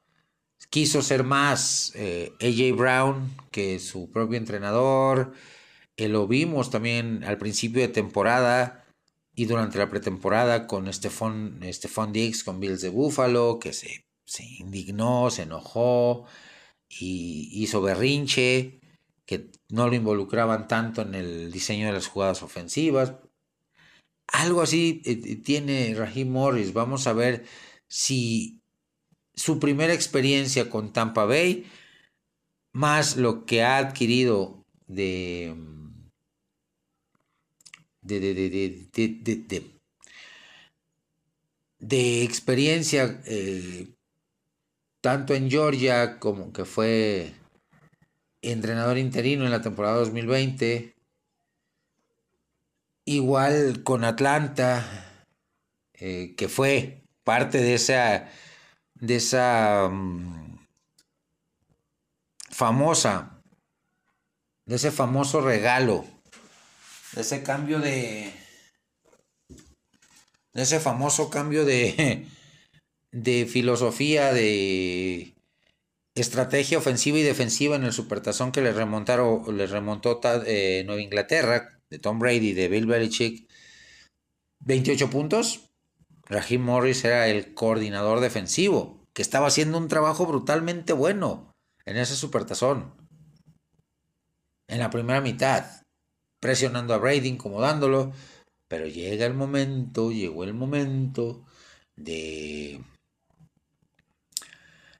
quiso ser más eh, AJ Brown que su propio entrenador. Eh, lo vimos también al principio de temporada y durante la pretemporada con Stephon, Stephon Diggs con Bills de Buffalo, que se, se indignó, se enojó y hizo berrinche, que no lo involucraban tanto en el diseño de las jugadas ofensivas. Algo así eh, tiene Raheem Morris. Vamos a ver si su primera experiencia con Tampa Bay, más lo que ha adquirido de, de, de, de experiencia eh, tanto en Georgia como que fue entrenador interino en la temporada 2020, igual con Atlanta, eh, que fue parte de esa de esa mm, famosa, de ese famoso regalo, de ese cambio de, de ese famoso cambio de, de filosofía, de estrategia ofensiva y defensiva en el supertazón que le remontaron, le remontó eh, Nueva Inglaterra, de Tom Brady, de Bill Belichick, 28 puntos, Raheem Morris era el coordinador defensivo, que estaba haciendo un trabajo brutalmente bueno en ese supertazón. En la primera mitad, presionando a Brady, incomodándolo, pero llega el momento, llegó el momento de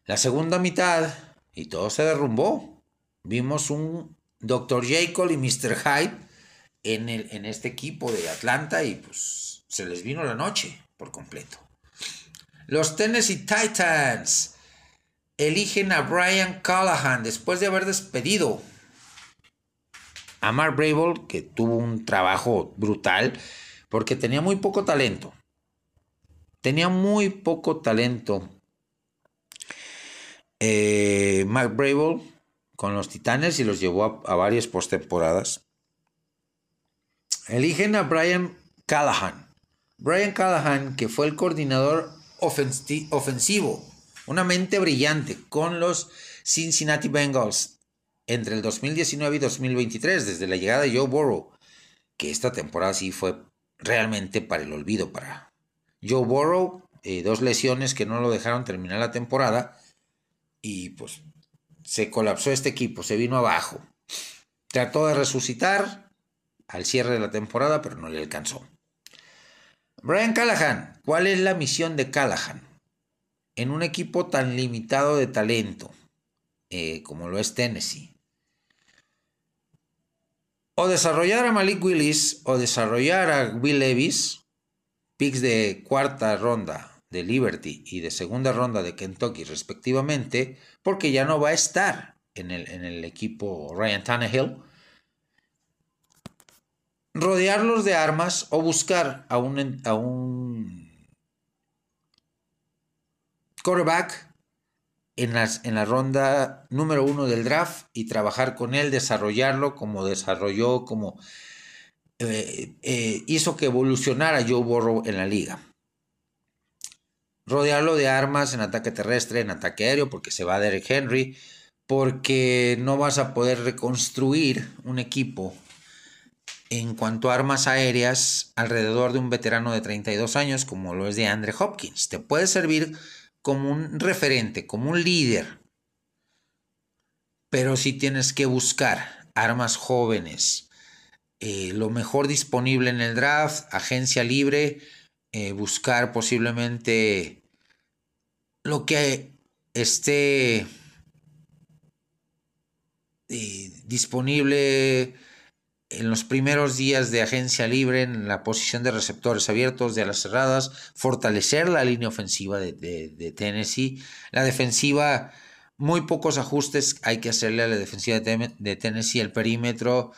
la segunda mitad y todo se derrumbó. Vimos un Dr. Jekyll y Mr. Hyde en, el, en este equipo de Atlanta y pues se les vino la noche por completo. Los Tennessee Titans eligen a Brian Callahan después de haber despedido a Mark Brable, que tuvo un trabajo brutal, porque tenía muy poco talento. Tenía muy poco talento. Eh, Mark Brable con los Titanes y los llevó a, varias postemporadas. Eligen a Brian Callahan Brian Callahan, que fue el coordinador ofensivo, una mente brillante con los Cincinnati Bengals entre el 2019 y 2023, desde la llegada de Joe Burrow, que esta temporada sí fue realmente para el olvido para Joe Burrow, eh, dos lesiones que no lo dejaron terminar la temporada y pues se colapsó este equipo, se vino abajo. Trató de resucitar al cierre de la temporada, pero no le alcanzó. Brian Callahan, ¿cuál es la misión de Callahan? En un equipo tan limitado de talento eh, como lo es Tennessee, o desarrollar a Malik Willis o desarrollar a Will Levis, picks de cuarta ronda de Liberty y de segunda ronda de Kentucky respectivamente, porque ya no va a estar en el, en el equipo Ryan Tannehill. Rodearlos de armas o buscar a un, a un quarterback en, las, en la ronda número uno del draft y trabajar con él, desarrollarlo como desarrolló, como eh, eh, hizo que evolucionara Joe Burrow en la liga. Rodearlo de armas en ataque terrestre, en ataque aéreo, porque se va Derek Henry, porque no vas a poder reconstruir un equipo en cuanto a armas aéreas alrededor de un veterano de 32 años como lo es de Andre Hopkins. Te puede servir como un referente, como un líder, pero si tienes que buscar armas jóvenes, eh, lo mejor disponible en el draft, agencia libre, eh, buscar posiblemente lo que esté eh, disponible en los primeros días de agencia libre en la posición de receptores abiertos, de alas cerradas, fortalecer la línea ofensiva de, Tennessee. La defensiva, muy pocos ajustes hay que hacerle a la defensiva de Tennessee, el perímetro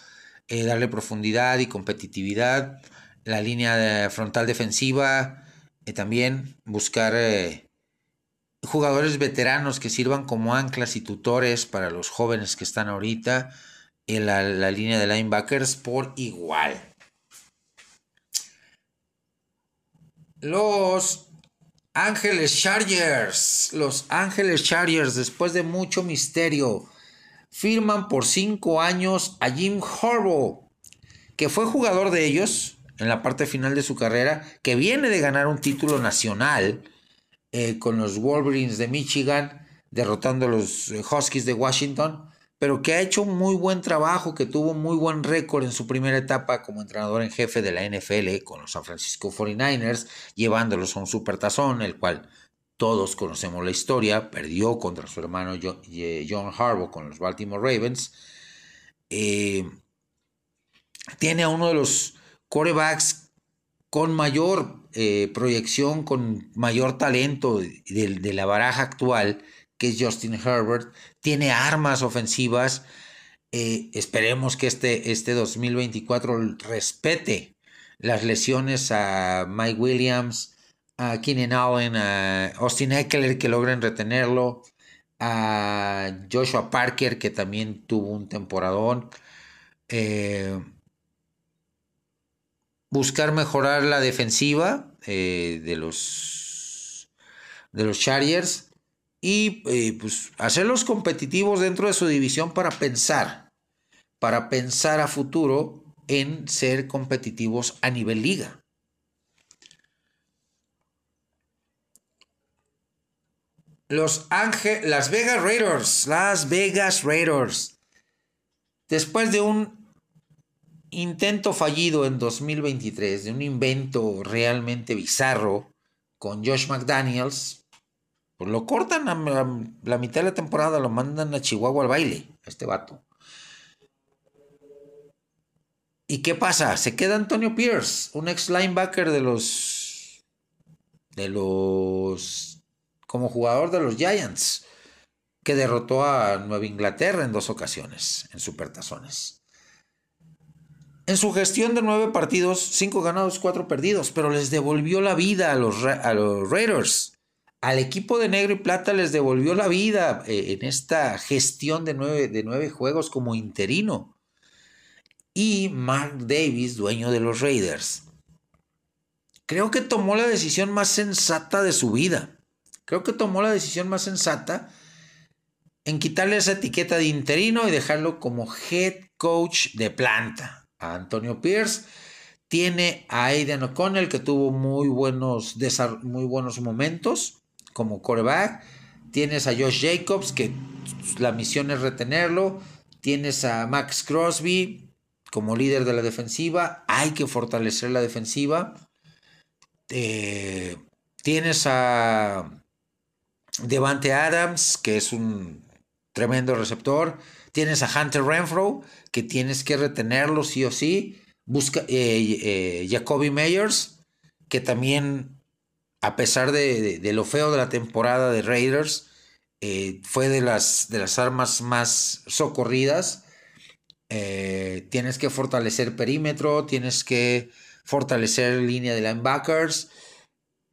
eh, darle profundidad y competitividad, la línea frontal defensiva, eh, también buscar eh, jugadores veteranos que sirvan como anclas y tutores para los jóvenes que están ahorita en la, la línea de linebackers por igual. Los Ángeles Chargers, los Ángeles Chargers, después de mucho misterio, firman por cinco años a Jim Harbaugh, que fue jugador de ellos en la parte final de su carrera, que viene de ganar un título nacional eh, con los Wolverines de Michigan, derrotando a los eh, Huskies de Washington, pero que ha hecho un muy buen trabajo, que tuvo muy buen récord en su primera etapa como entrenador en jefe de la NFL con los San Francisco 49ers, llevándolos a un supertazón, el cual todos conocemos la historia, perdió contra su hermano John Harbaugh con los Baltimore Ravens. Eh, tiene a uno de los corebacks con mayor eh, proyección, con mayor talento de, la baraja actual, que es Justin Herbert. Tiene armas ofensivas. Eh, esperemos que este, este 2024 respete las lesiones a Mike Williams, a Keenan Allen, a Austin Eckler que logren retenerlo, a Joshua Parker que también tuvo un temporadón. Eh, buscar mejorar la defensiva eh, de los de los Chargers y eh, pues hacerlos competitivos dentro de su división para pensar para pensar a futuro en ser competitivos a nivel liga. Los Ángeles, Las Vegas Raiders, Las Vegas Raiders. Después de un intento fallido en 2023, de un invento realmente bizarro con Josh McDaniels, pues lo cortan a la, mitad de la temporada, lo mandan a Chihuahua al baile, este vato. ¿Y qué pasa? Se queda Antonio Pierce, un ex linebacker de los de los como jugador de los Giants, que derrotó a Nueva Inglaterra en dos ocasiones en supertazones. En su gestión de nueve partidos, cinco ganados, cuatro perdidos, pero les devolvió la vida a los, Raiders. Al equipo de negro y plata les devolvió la vida eh, en esta gestión de nueve, de nueve juegos como interino. Y Mark Davis, dueño de los Raiders, creo que tomó la decisión más sensata de su vida Creo que tomó la decisión más sensata en quitarle esa etiqueta de interino y dejarlo como head coach de planta. A Antonio Pierce tiene a Aiden O'Connell que tuvo muy buenos, muy buenos momentos como quarterback. Tienes a Josh Jacobs que la misión es retenerlo. Tienes a Max Crosby como líder de la defensiva. Hay que fortalecer la defensiva. Eh, tienes a Devante Adams, que es un tremendo receptor. Tienes a Hunter Renfro, tienes que retenerlo sí o sí. Busca eh, eh, Jacoby Meyers, que también, a pesar de, lo feo de la temporada de Raiders, eh, fue de las, de las armas más socorridas. tienes que fortalecer perímetro, tienes que fortalecer línea de linebackers,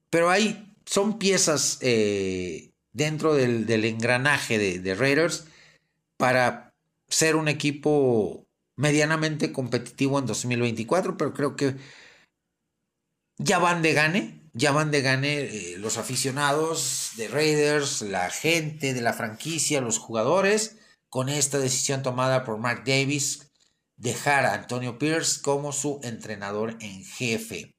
pero hay, son piezas dentro del, engranaje de, de Raiders para ser un equipo medianamente competitivo en 2024, pero creo que ya van de gane, ya van de gane eh, los aficionados de Raiders, la gente de la franquicia, los jugadores, con esta decisión tomada por Mark Davis, dejar a Antonio Pierce como su entrenador en jefe.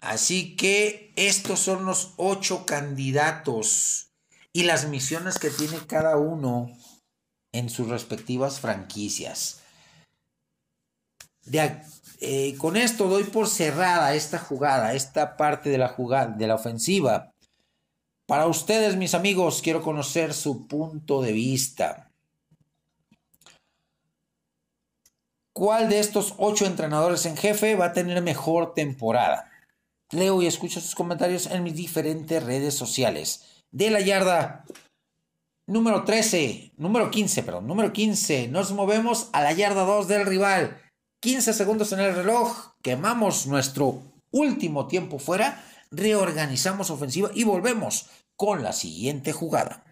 Así que estos son los ocho candidatos y las misiones que tiene cada uno en sus respectivas franquicias. Eh, con esto doy por cerrada esta jugada, esta parte de la jugada, de la ofensiva. Para ustedes, mis amigos, quiero conocer su punto de vista. ¿Cuál de estos ocho entrenadores en jefe va a tener mejor temporada? Leo y escucho sus comentarios en mis diferentes redes sociales de la yarda número 13, número 15, perdón, número 15. Nos movemos a la yarda 2 del rival. 15 segundos en el reloj. Quemamos nuestro último tiempo fuera. Reorganizamos ofensiva y volvemos con la siguiente jugada.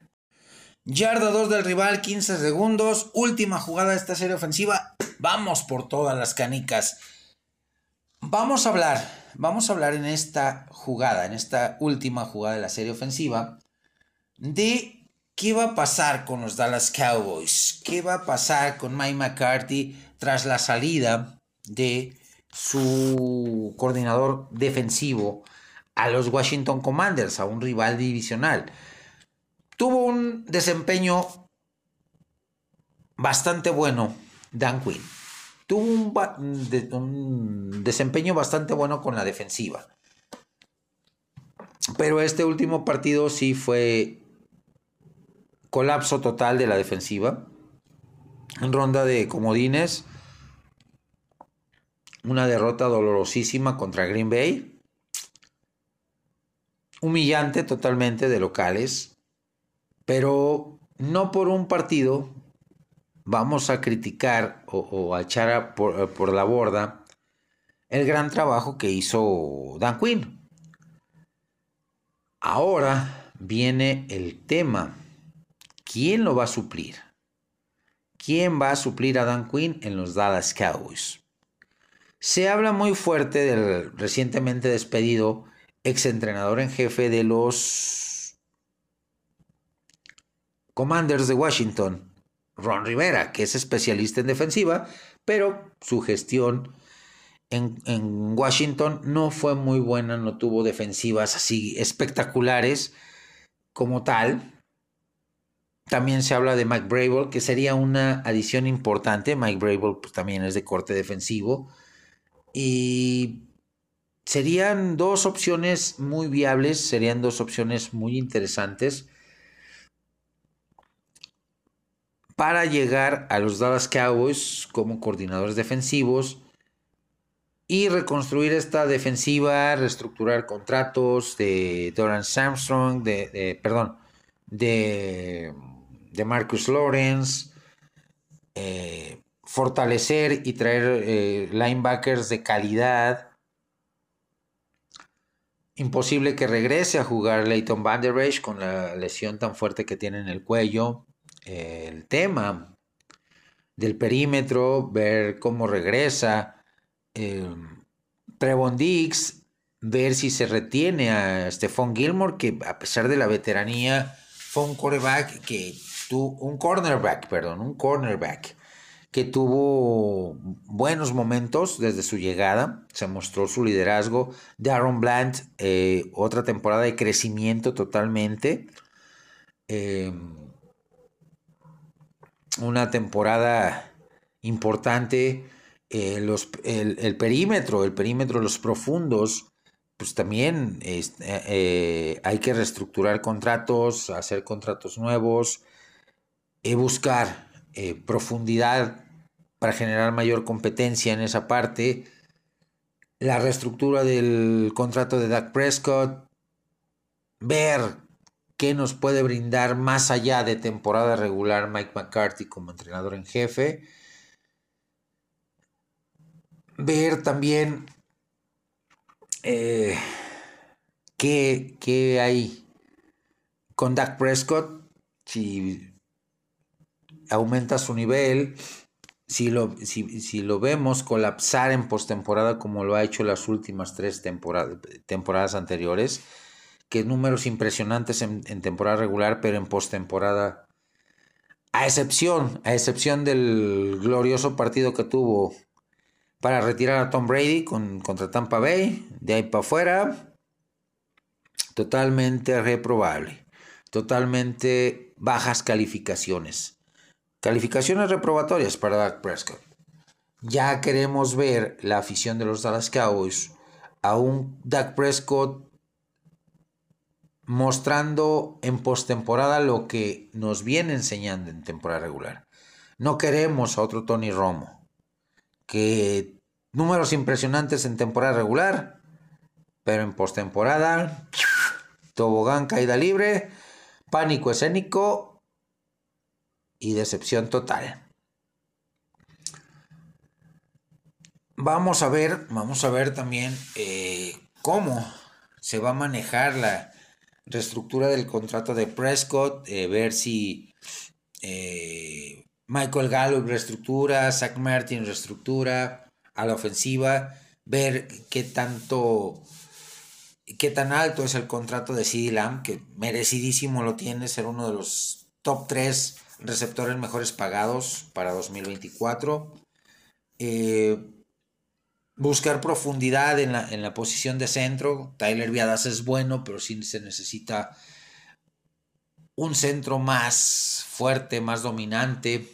Yarda 2 del rival, 15 segundos. Última jugada de esta serie ofensiva. Vamos por todas las canicas. Vamos a hablar, vamos a hablar en esta jugada, en esta última jugada de la serie ofensiva, de qué va a pasar con los Dallas Cowboys, qué va a pasar con Mike McCarthy tras la salida de su coordinador defensivo a los Washington Commanders, a un rival divisional. Tuvo un desempeño bastante bueno Dan Quinn. Tuvo un, un desempeño bastante bueno con la defensiva. Pero este último partido sí fue colapso total de la defensiva. En ronda de comodines, una derrota dolorosísima contra Green Bay. Humillante totalmente de locales, pero no por un partido vamos a criticar o, a echar por, por la borda el gran trabajo que hizo Dan Quinn. Ahora viene el tema ¿Quién lo va a suplir? ¿Quién va a suplir a Dan Quinn en los Dallas Cowboys? Se habla muy fuerte del recientemente despedido exentrenador en jefe de los Commanders de Washington, Ron Rivera, que es especialista en defensiva, pero su gestión en, en, Washington no fue muy buena, no tuvo defensivas así espectaculares como tal. También se habla de Mike Brable, que sería una adición importante. Mike Brable pues, también es de corte defensivo. Y serían dos opciones muy viables, serían dos opciones muy interesantes para llegar a los Dallas Cowboys como coordinadores defensivos y reconstruir esta defensiva, reestructurar contratos de Doran Armstrong, de perdón, de de Marcus Lawrence, eh, fortalecer y traer eh, linebackers de calidad. Imposible que regrese a jugar Leighton Van con la lesión tan fuerte que tiene en el cuello. el tema del perímetro, ver cómo regresa. Eh, Trevon Diggs, ver si se retiene a Stephon Gilmore, que a pesar de la veteranía, fue un quarterback que un cornerback, perdón, un cornerback que tuvo buenos momentos desde su llegada, se mostró su liderazgo. Darren Bland, eh, otra temporada de crecimiento totalmente. Em, una temporada importante. Eh, los, el, perímetro, el perímetro, los profundos, pues también eh, hay que reestructurar contratos, hacer contratos nuevos, y buscar profundidad para generar mayor competencia en esa parte. La reestructura del contrato de Dak Prescott, ver qué nos puede brindar más allá de temporada regular Mike McCarthy como entrenador en jefe. Ver también eh, qué, hay con Dak Prescott, si aumenta su nivel, si lo, si, lo vemos colapsar en postemporada como lo ha hecho las últimas tres temporadas anteriores que números impresionantes en, temporada regular, pero en postemporada, a excepción, a excepción del glorioso partido que tuvo para retirar a Tom Brady con, contra Tampa Bay, de ahí para afuera, totalmente reprobable, totalmente bajas calificaciones. Calificaciones reprobatorias para Dak Prescott. Ya queremos ver la afición de los Dallas Cowboys a un Dak Prescott mostrando en postemporada lo que nos viene enseñando en temporada regular. No queremos a otro Tony Romo, que números impresionantes en temporada regular, pero en postemporada, tobogán caída libre, pánico escénico y decepción total. Vamos a ver, vamos a ver también eh, cómo se va a manejar la, reestructura del contrato de Prescott, eh, ver si eh, Michael Gallup reestructura, Zach Martin reestructura a la ofensiva, ver qué tanto, qué tan alto es el contrato de CD Lamb, que merecidísimo lo tiene, ser uno de los top 3 receptores mejores pagados para 2024. Eh, buscar profundidad en la, posición de centro. Tyler Viadas es bueno, pero sí se necesita un centro más fuerte, más dominante.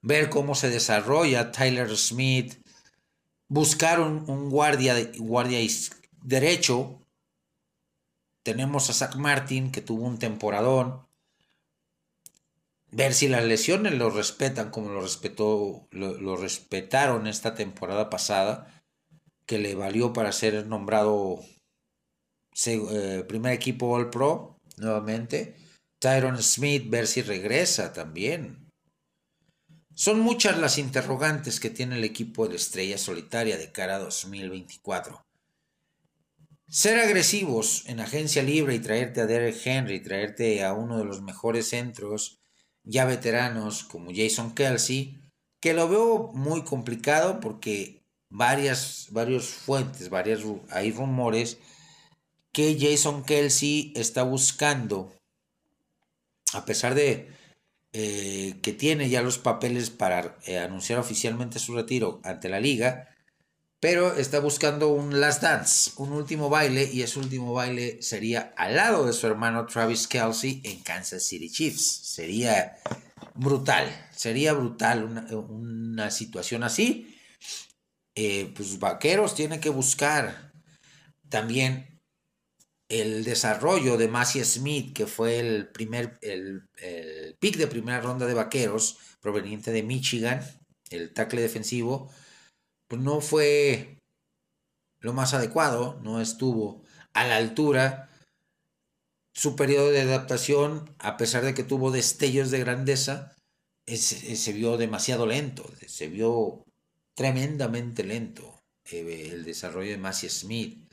Ver cómo se desarrolla Tyler Smith. Buscar un, guardia, guardia derecho. Tenemos a Zach Martin, que tuvo un temporadón ver si las lesiones lo respetan como lo respetó lo, respetaron esta temporada pasada que le valió para ser nombrado eh, primer equipo All Pro nuevamente. Tyron Smith ver si regresa también. Son muchas las interrogantes que tiene el equipo de la Estrella Solitaria de cara a 2024 ser agresivos en agencia libre y traerte a Derek Henry, traerte a uno de los mejores centros ya veteranos como Jason Kelsey, que lo veo muy complicado porque varias, varios fuentes, varias, hay rumores que Jason Kelsey está buscando, a pesar de eh, que tiene ya los papeles para eh, anunciar oficialmente su retiro ante la liga, pero está buscando un last dance, un último baile, y ese último baile sería al lado de su hermano Travis Kelsey en Kansas City Chiefs. Sería brutal, sería brutal una, situación así. Eh, pues Vaqueros tiene que buscar también el desarrollo de Massey Smith, que fue el primer, el pick de primera ronda de Vaqueros, proveniente de Michigan, el tackle defensivo pues no fue lo más adecuado, no estuvo a la altura. Su periodo de adaptación, a pesar de que tuvo destellos de grandeza, se vio demasiado lento, se vio tremendamente lento eh, el desarrollo de Massey Smith.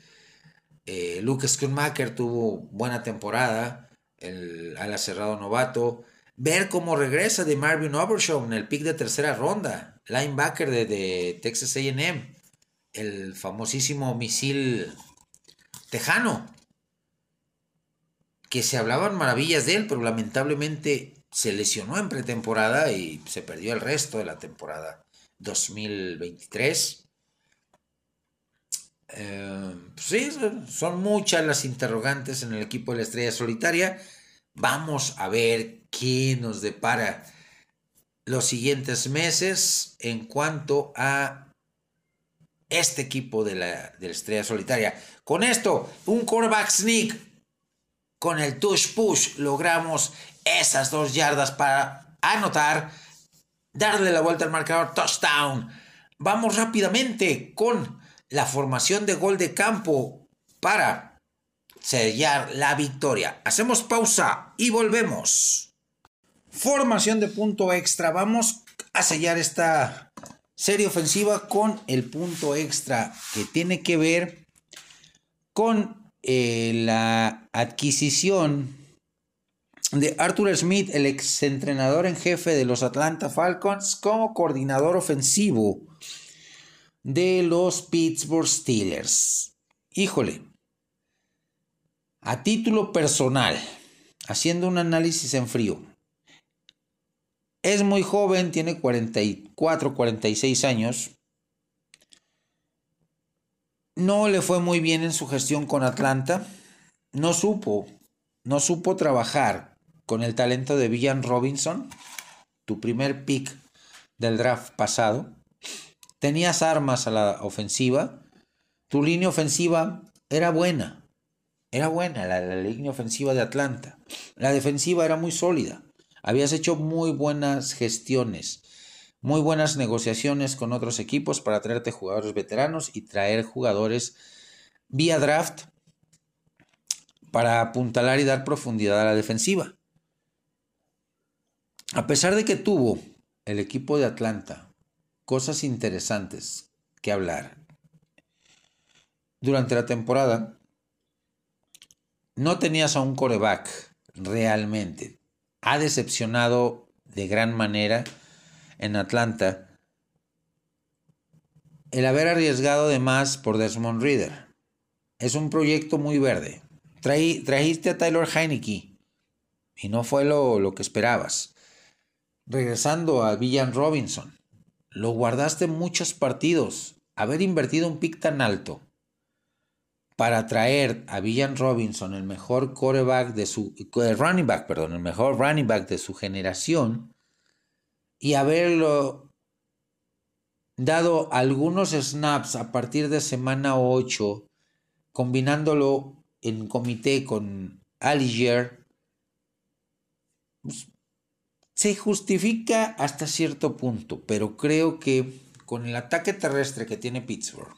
Eh, Luke Schoonmaker tuvo buena temporada, el ala cerrado novato. Ver cómo regresa de Marvin Overshaw en el pick de tercera ronda linebacker de, Texas AM, el famosísimo misil tejano, que se hablaban maravillas de él, pero lamentablemente se lesionó en pretemporada y se perdió el resto de la temporada 2023. Eh, pues sí, son muchas las interrogantes en el equipo de la estrella solitaria. Vamos a ver qué nos depara los siguientes meses en cuanto a este equipo de la, de la estrella solitaria. Con esto, un quarterback sneak con el touch push logramos esas dos yardas para anotar, darle la vuelta al marcador touchdown. Vamos rápidamente con la formación de gol de campo para sellar la victoria. Hacemos pausa y volvemos. Formación de punto extra. Vamos a sellar esta serie ofensiva con el punto extra que tiene que ver con eh, la adquisición de Arthur Smith, el exentrenador en jefe de los Atlanta Falcons, como coordinador ofensivo de los Pittsburgh Steelers. Híjole, a título personal, haciendo un análisis en frío, es muy joven, tiene 44, 46 años. No le fue muy bien en su gestión con Atlanta. No supo, no supo trabajar con el talento de Villan Robinson, tu primer pick del draft pasado. Tenías armas a la ofensiva. Tu línea ofensiva era buena. Era buena la, línea ofensiva de Atlanta. La defensiva era muy sólida. Habías hecho muy buenas gestiones, muy buenas negociaciones con otros equipos para traerte jugadores veteranos y traer jugadores vía draft para apuntalar y dar profundidad a la defensiva. A pesar de que tuvo el equipo de Atlanta cosas interesantes que hablar durante la temporada, no tenías a un coreback realmente ha decepcionado de gran manera en Atlanta el haber arriesgado de más por Desmond Reader. Es un proyecto muy verde. trajiste a Tyler Heineke y no fue lo, lo que esperabas. Regresando a Villan Robinson, lo guardaste muchos partidos. Haber invertido un pick tan alto para traer a Villan Robinson, el mejor quarterback de su eh, running back, perdón, el mejor running back de su generación y haberlo dado algunos snaps a partir de semana 8, combinándolo en comité con Aliger, pues, se justifica hasta cierto punto, pero creo que con el ataque terrestre que tiene Pittsburgh,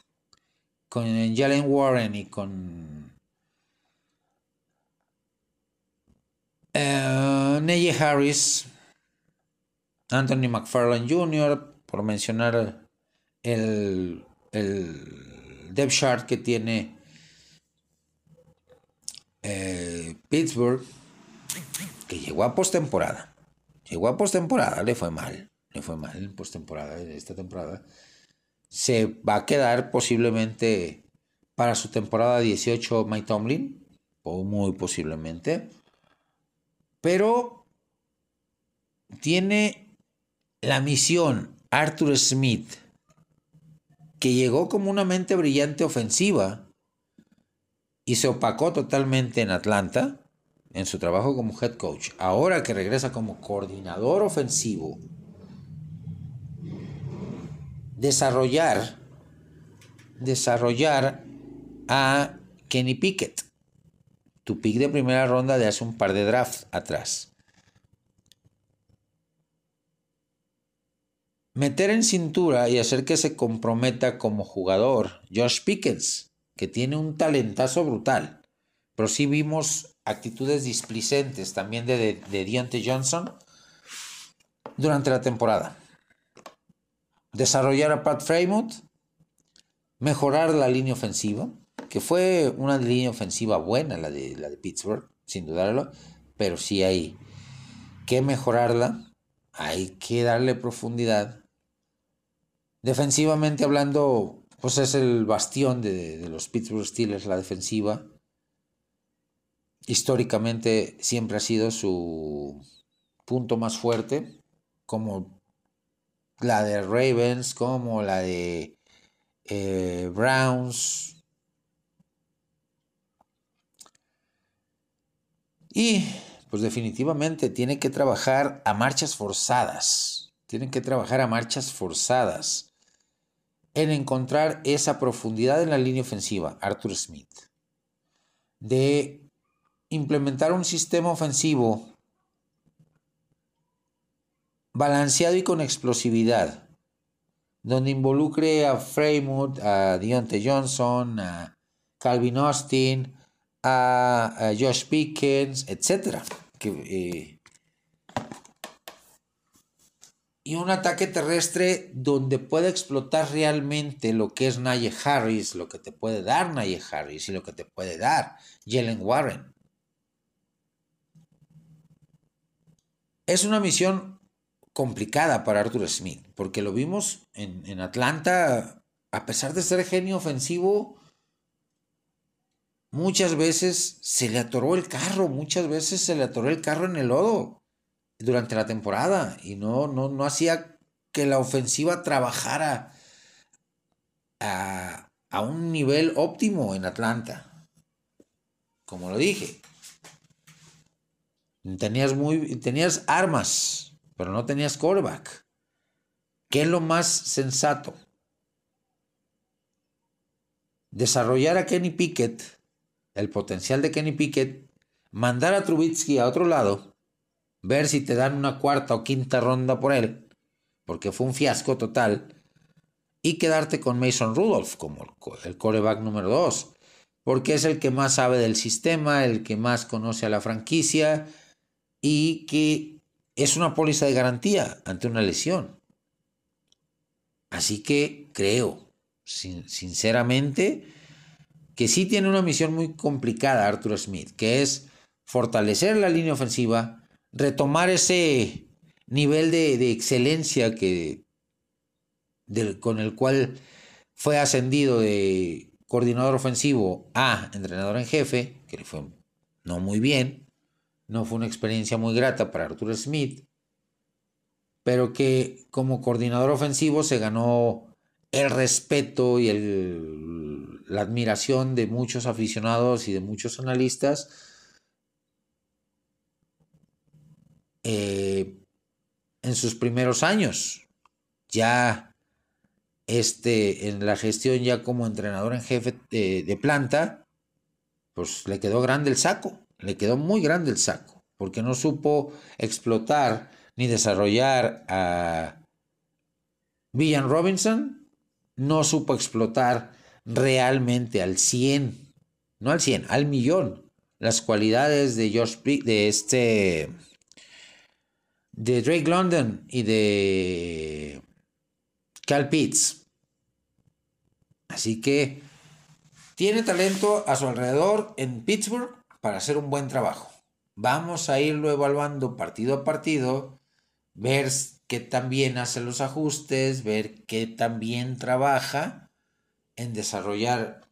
con Jalen Warren y con eh, Harris, Anthony McFarland Jr., por mencionar el, el depth que tiene eh, Pittsburgh, que llegó a postemporada. Llegó a postemporada, le fue mal. Le fue mal en postemporada, esta temporada se va a quedar posiblemente para su temporada 18 Mike Tomlin, o muy posiblemente, pero tiene la misión Arthur Smith, que llegó como una mente brillante ofensiva y se opacó totalmente en Atlanta en su trabajo como head coach. Ahora que regresa como coordinador ofensivo, desarrollar, desarrollar a Kenny Pickett, tu pick de primera ronda de hace un par de drafts atrás. Meter en cintura y hacer que se comprometa como jugador Josh Pickens, que tiene un talentazo brutal. Pero sí vimos actitudes displicentes también de, de, de Deontay Johnson durante la temporada desarrollar a Pat Fremont, mejorar la línea ofensiva, que fue una línea ofensiva buena la de, la de Pittsburgh, sin dudarlo, pero sí hay que mejorarla, hay que darle profundidad. Defensivamente hablando, pues es el bastión de, de los Pittsburgh Steelers, la defensiva. Históricamente siempre ha sido su punto más fuerte, como la de Ravens como la de eh, Browns. Y pues definitivamente tiene que trabajar a marchas forzadas. Tienen que trabajar a marchas forzadas. en encontrar esa profundidad en la línea ofensiva, Arthur Smith, de implementar un sistema ofensivo balanceado y con explosividad, donde involucre a Fremont, a Deontay Johnson, a Calvin Austin, a, Josh Pickens, etc. Eh, y un ataque terrestre donde pueda explotar realmente lo que es Naye Harris, lo que te puede dar Naye Harris y lo que te puede dar Jalen Warren. Es una misión complicada para Arthur Smith, porque lo vimos en, en Atlanta, a pesar de ser genio ofensivo, muchas veces se le atoró el carro, muchas veces se le atoró el carro en el lodo durante la temporada y no, no, no hacía que la ofensiva trabajara a, a un nivel óptimo en Atlanta. Como lo dije. Tenías, muy, tenías armas, pero no tenías quarterback. ¿Qué es lo más sensato? Desarrollar a Kenny Pickett, el potencial de Kenny Pickett, mandar a Trubitsky a otro lado ver si te dan una cuarta o quinta ronda por él, porque fue un fiasco total, y quedarte con Mason Rudolph como el coreback número 2, porque es el que más sabe del sistema, el que más conoce a la franquicia y que es una póliza de garantía ante una lesión. Así que creo, sinceramente, que sí tiene una misión muy complicada Arthur Smith, que es fortalecer la línea ofensiva, retomar ese nivel de, excelencia que, con el cual fue ascendido de coordinador ofensivo a entrenador en jefe, que le fue no muy bien, no fue una experiencia muy grata para Arthur Smith, pero que como coordinador ofensivo se ganó el respeto y el, la admiración de muchos aficionados y de muchos analistas Eh, en sus primeros años. Ya este, en la gestión ya como entrenador en jefe de, planta, pues le quedó grande el saco, le quedó muy grande el saco, porque no supo explotar ni desarrollar a Villan Robinson, no supo explotar realmente al 100, no al 100, al millón, las cualidades de Josh de este de Drake London y de Cal Pitts. Así que tiene talento a su alrededor en Pittsburgh para hacer un buen trabajo. Vamos a irlo evaluando partido a partido, ver qué tan bien hace los ajustes, ver qué tan bien trabaja en desarrollar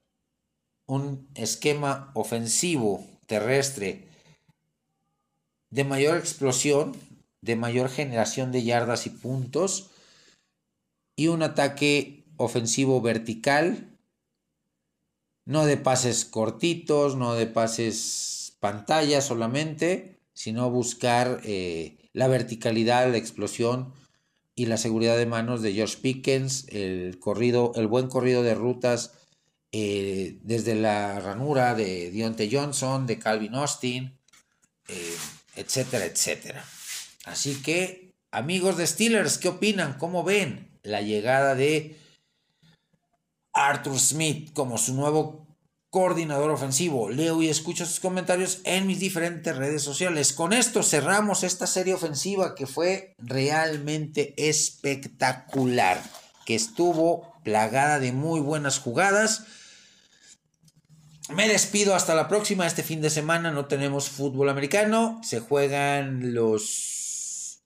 un esquema ofensivo terrestre de mayor explosión de mayor generación de yardas y puntos y un ataque ofensivo vertical, no de pases cortitos, no de pases pantalla solamente, sino buscar eh, la verticalidad, la explosión y la seguridad de manos de George Pickens, el corrido, el buen corrido de rutas eh, desde la ranura de Deontay Johnson, de Calvin Austin, eh, etcétera, etcétera. Así que, amigos de Steelers, ¿qué opinan? ¿Cómo ven la llegada de Arthur Smith como su nuevo coordinador ofensivo? Leo y escucho sus comentarios en mis diferentes redes sociales. Con esto cerramos esta serie ofensiva que fue realmente espectacular, que estuvo plagada de muy buenas jugadas. Me despido hasta la próxima. Este fin de semana no tenemos fútbol americano. Se juegan los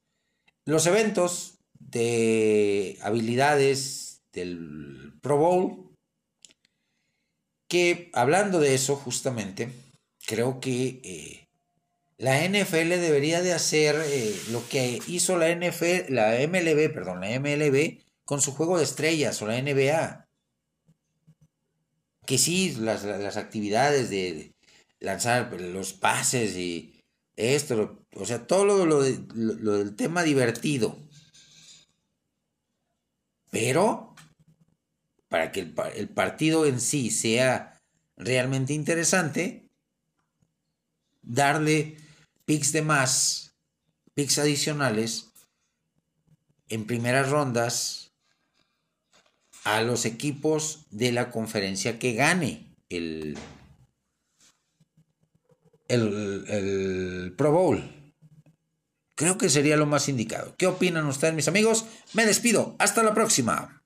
los eventos de habilidades del Pro Bowl, que hablando de eso justamente, creo que eh, la NFL debería de hacer eh, lo que hizo la NFL, la MLB, perdón, la MLB con su juego de estrellas o la NBA. Que sí, las, las actividades de lanzar los pases y esto, o sea, todo lo, del tema divertido. Pero para que el, partido en sí sea realmente interesante, darle picks de más, picks adicionales en primeras rondas a los equipos de la conferencia que gane el, el, el Pro Bowl. Creo que sería lo más indicado. ¿Qué opinan ustedes, mis amigos? Me despido. Hasta la próxima.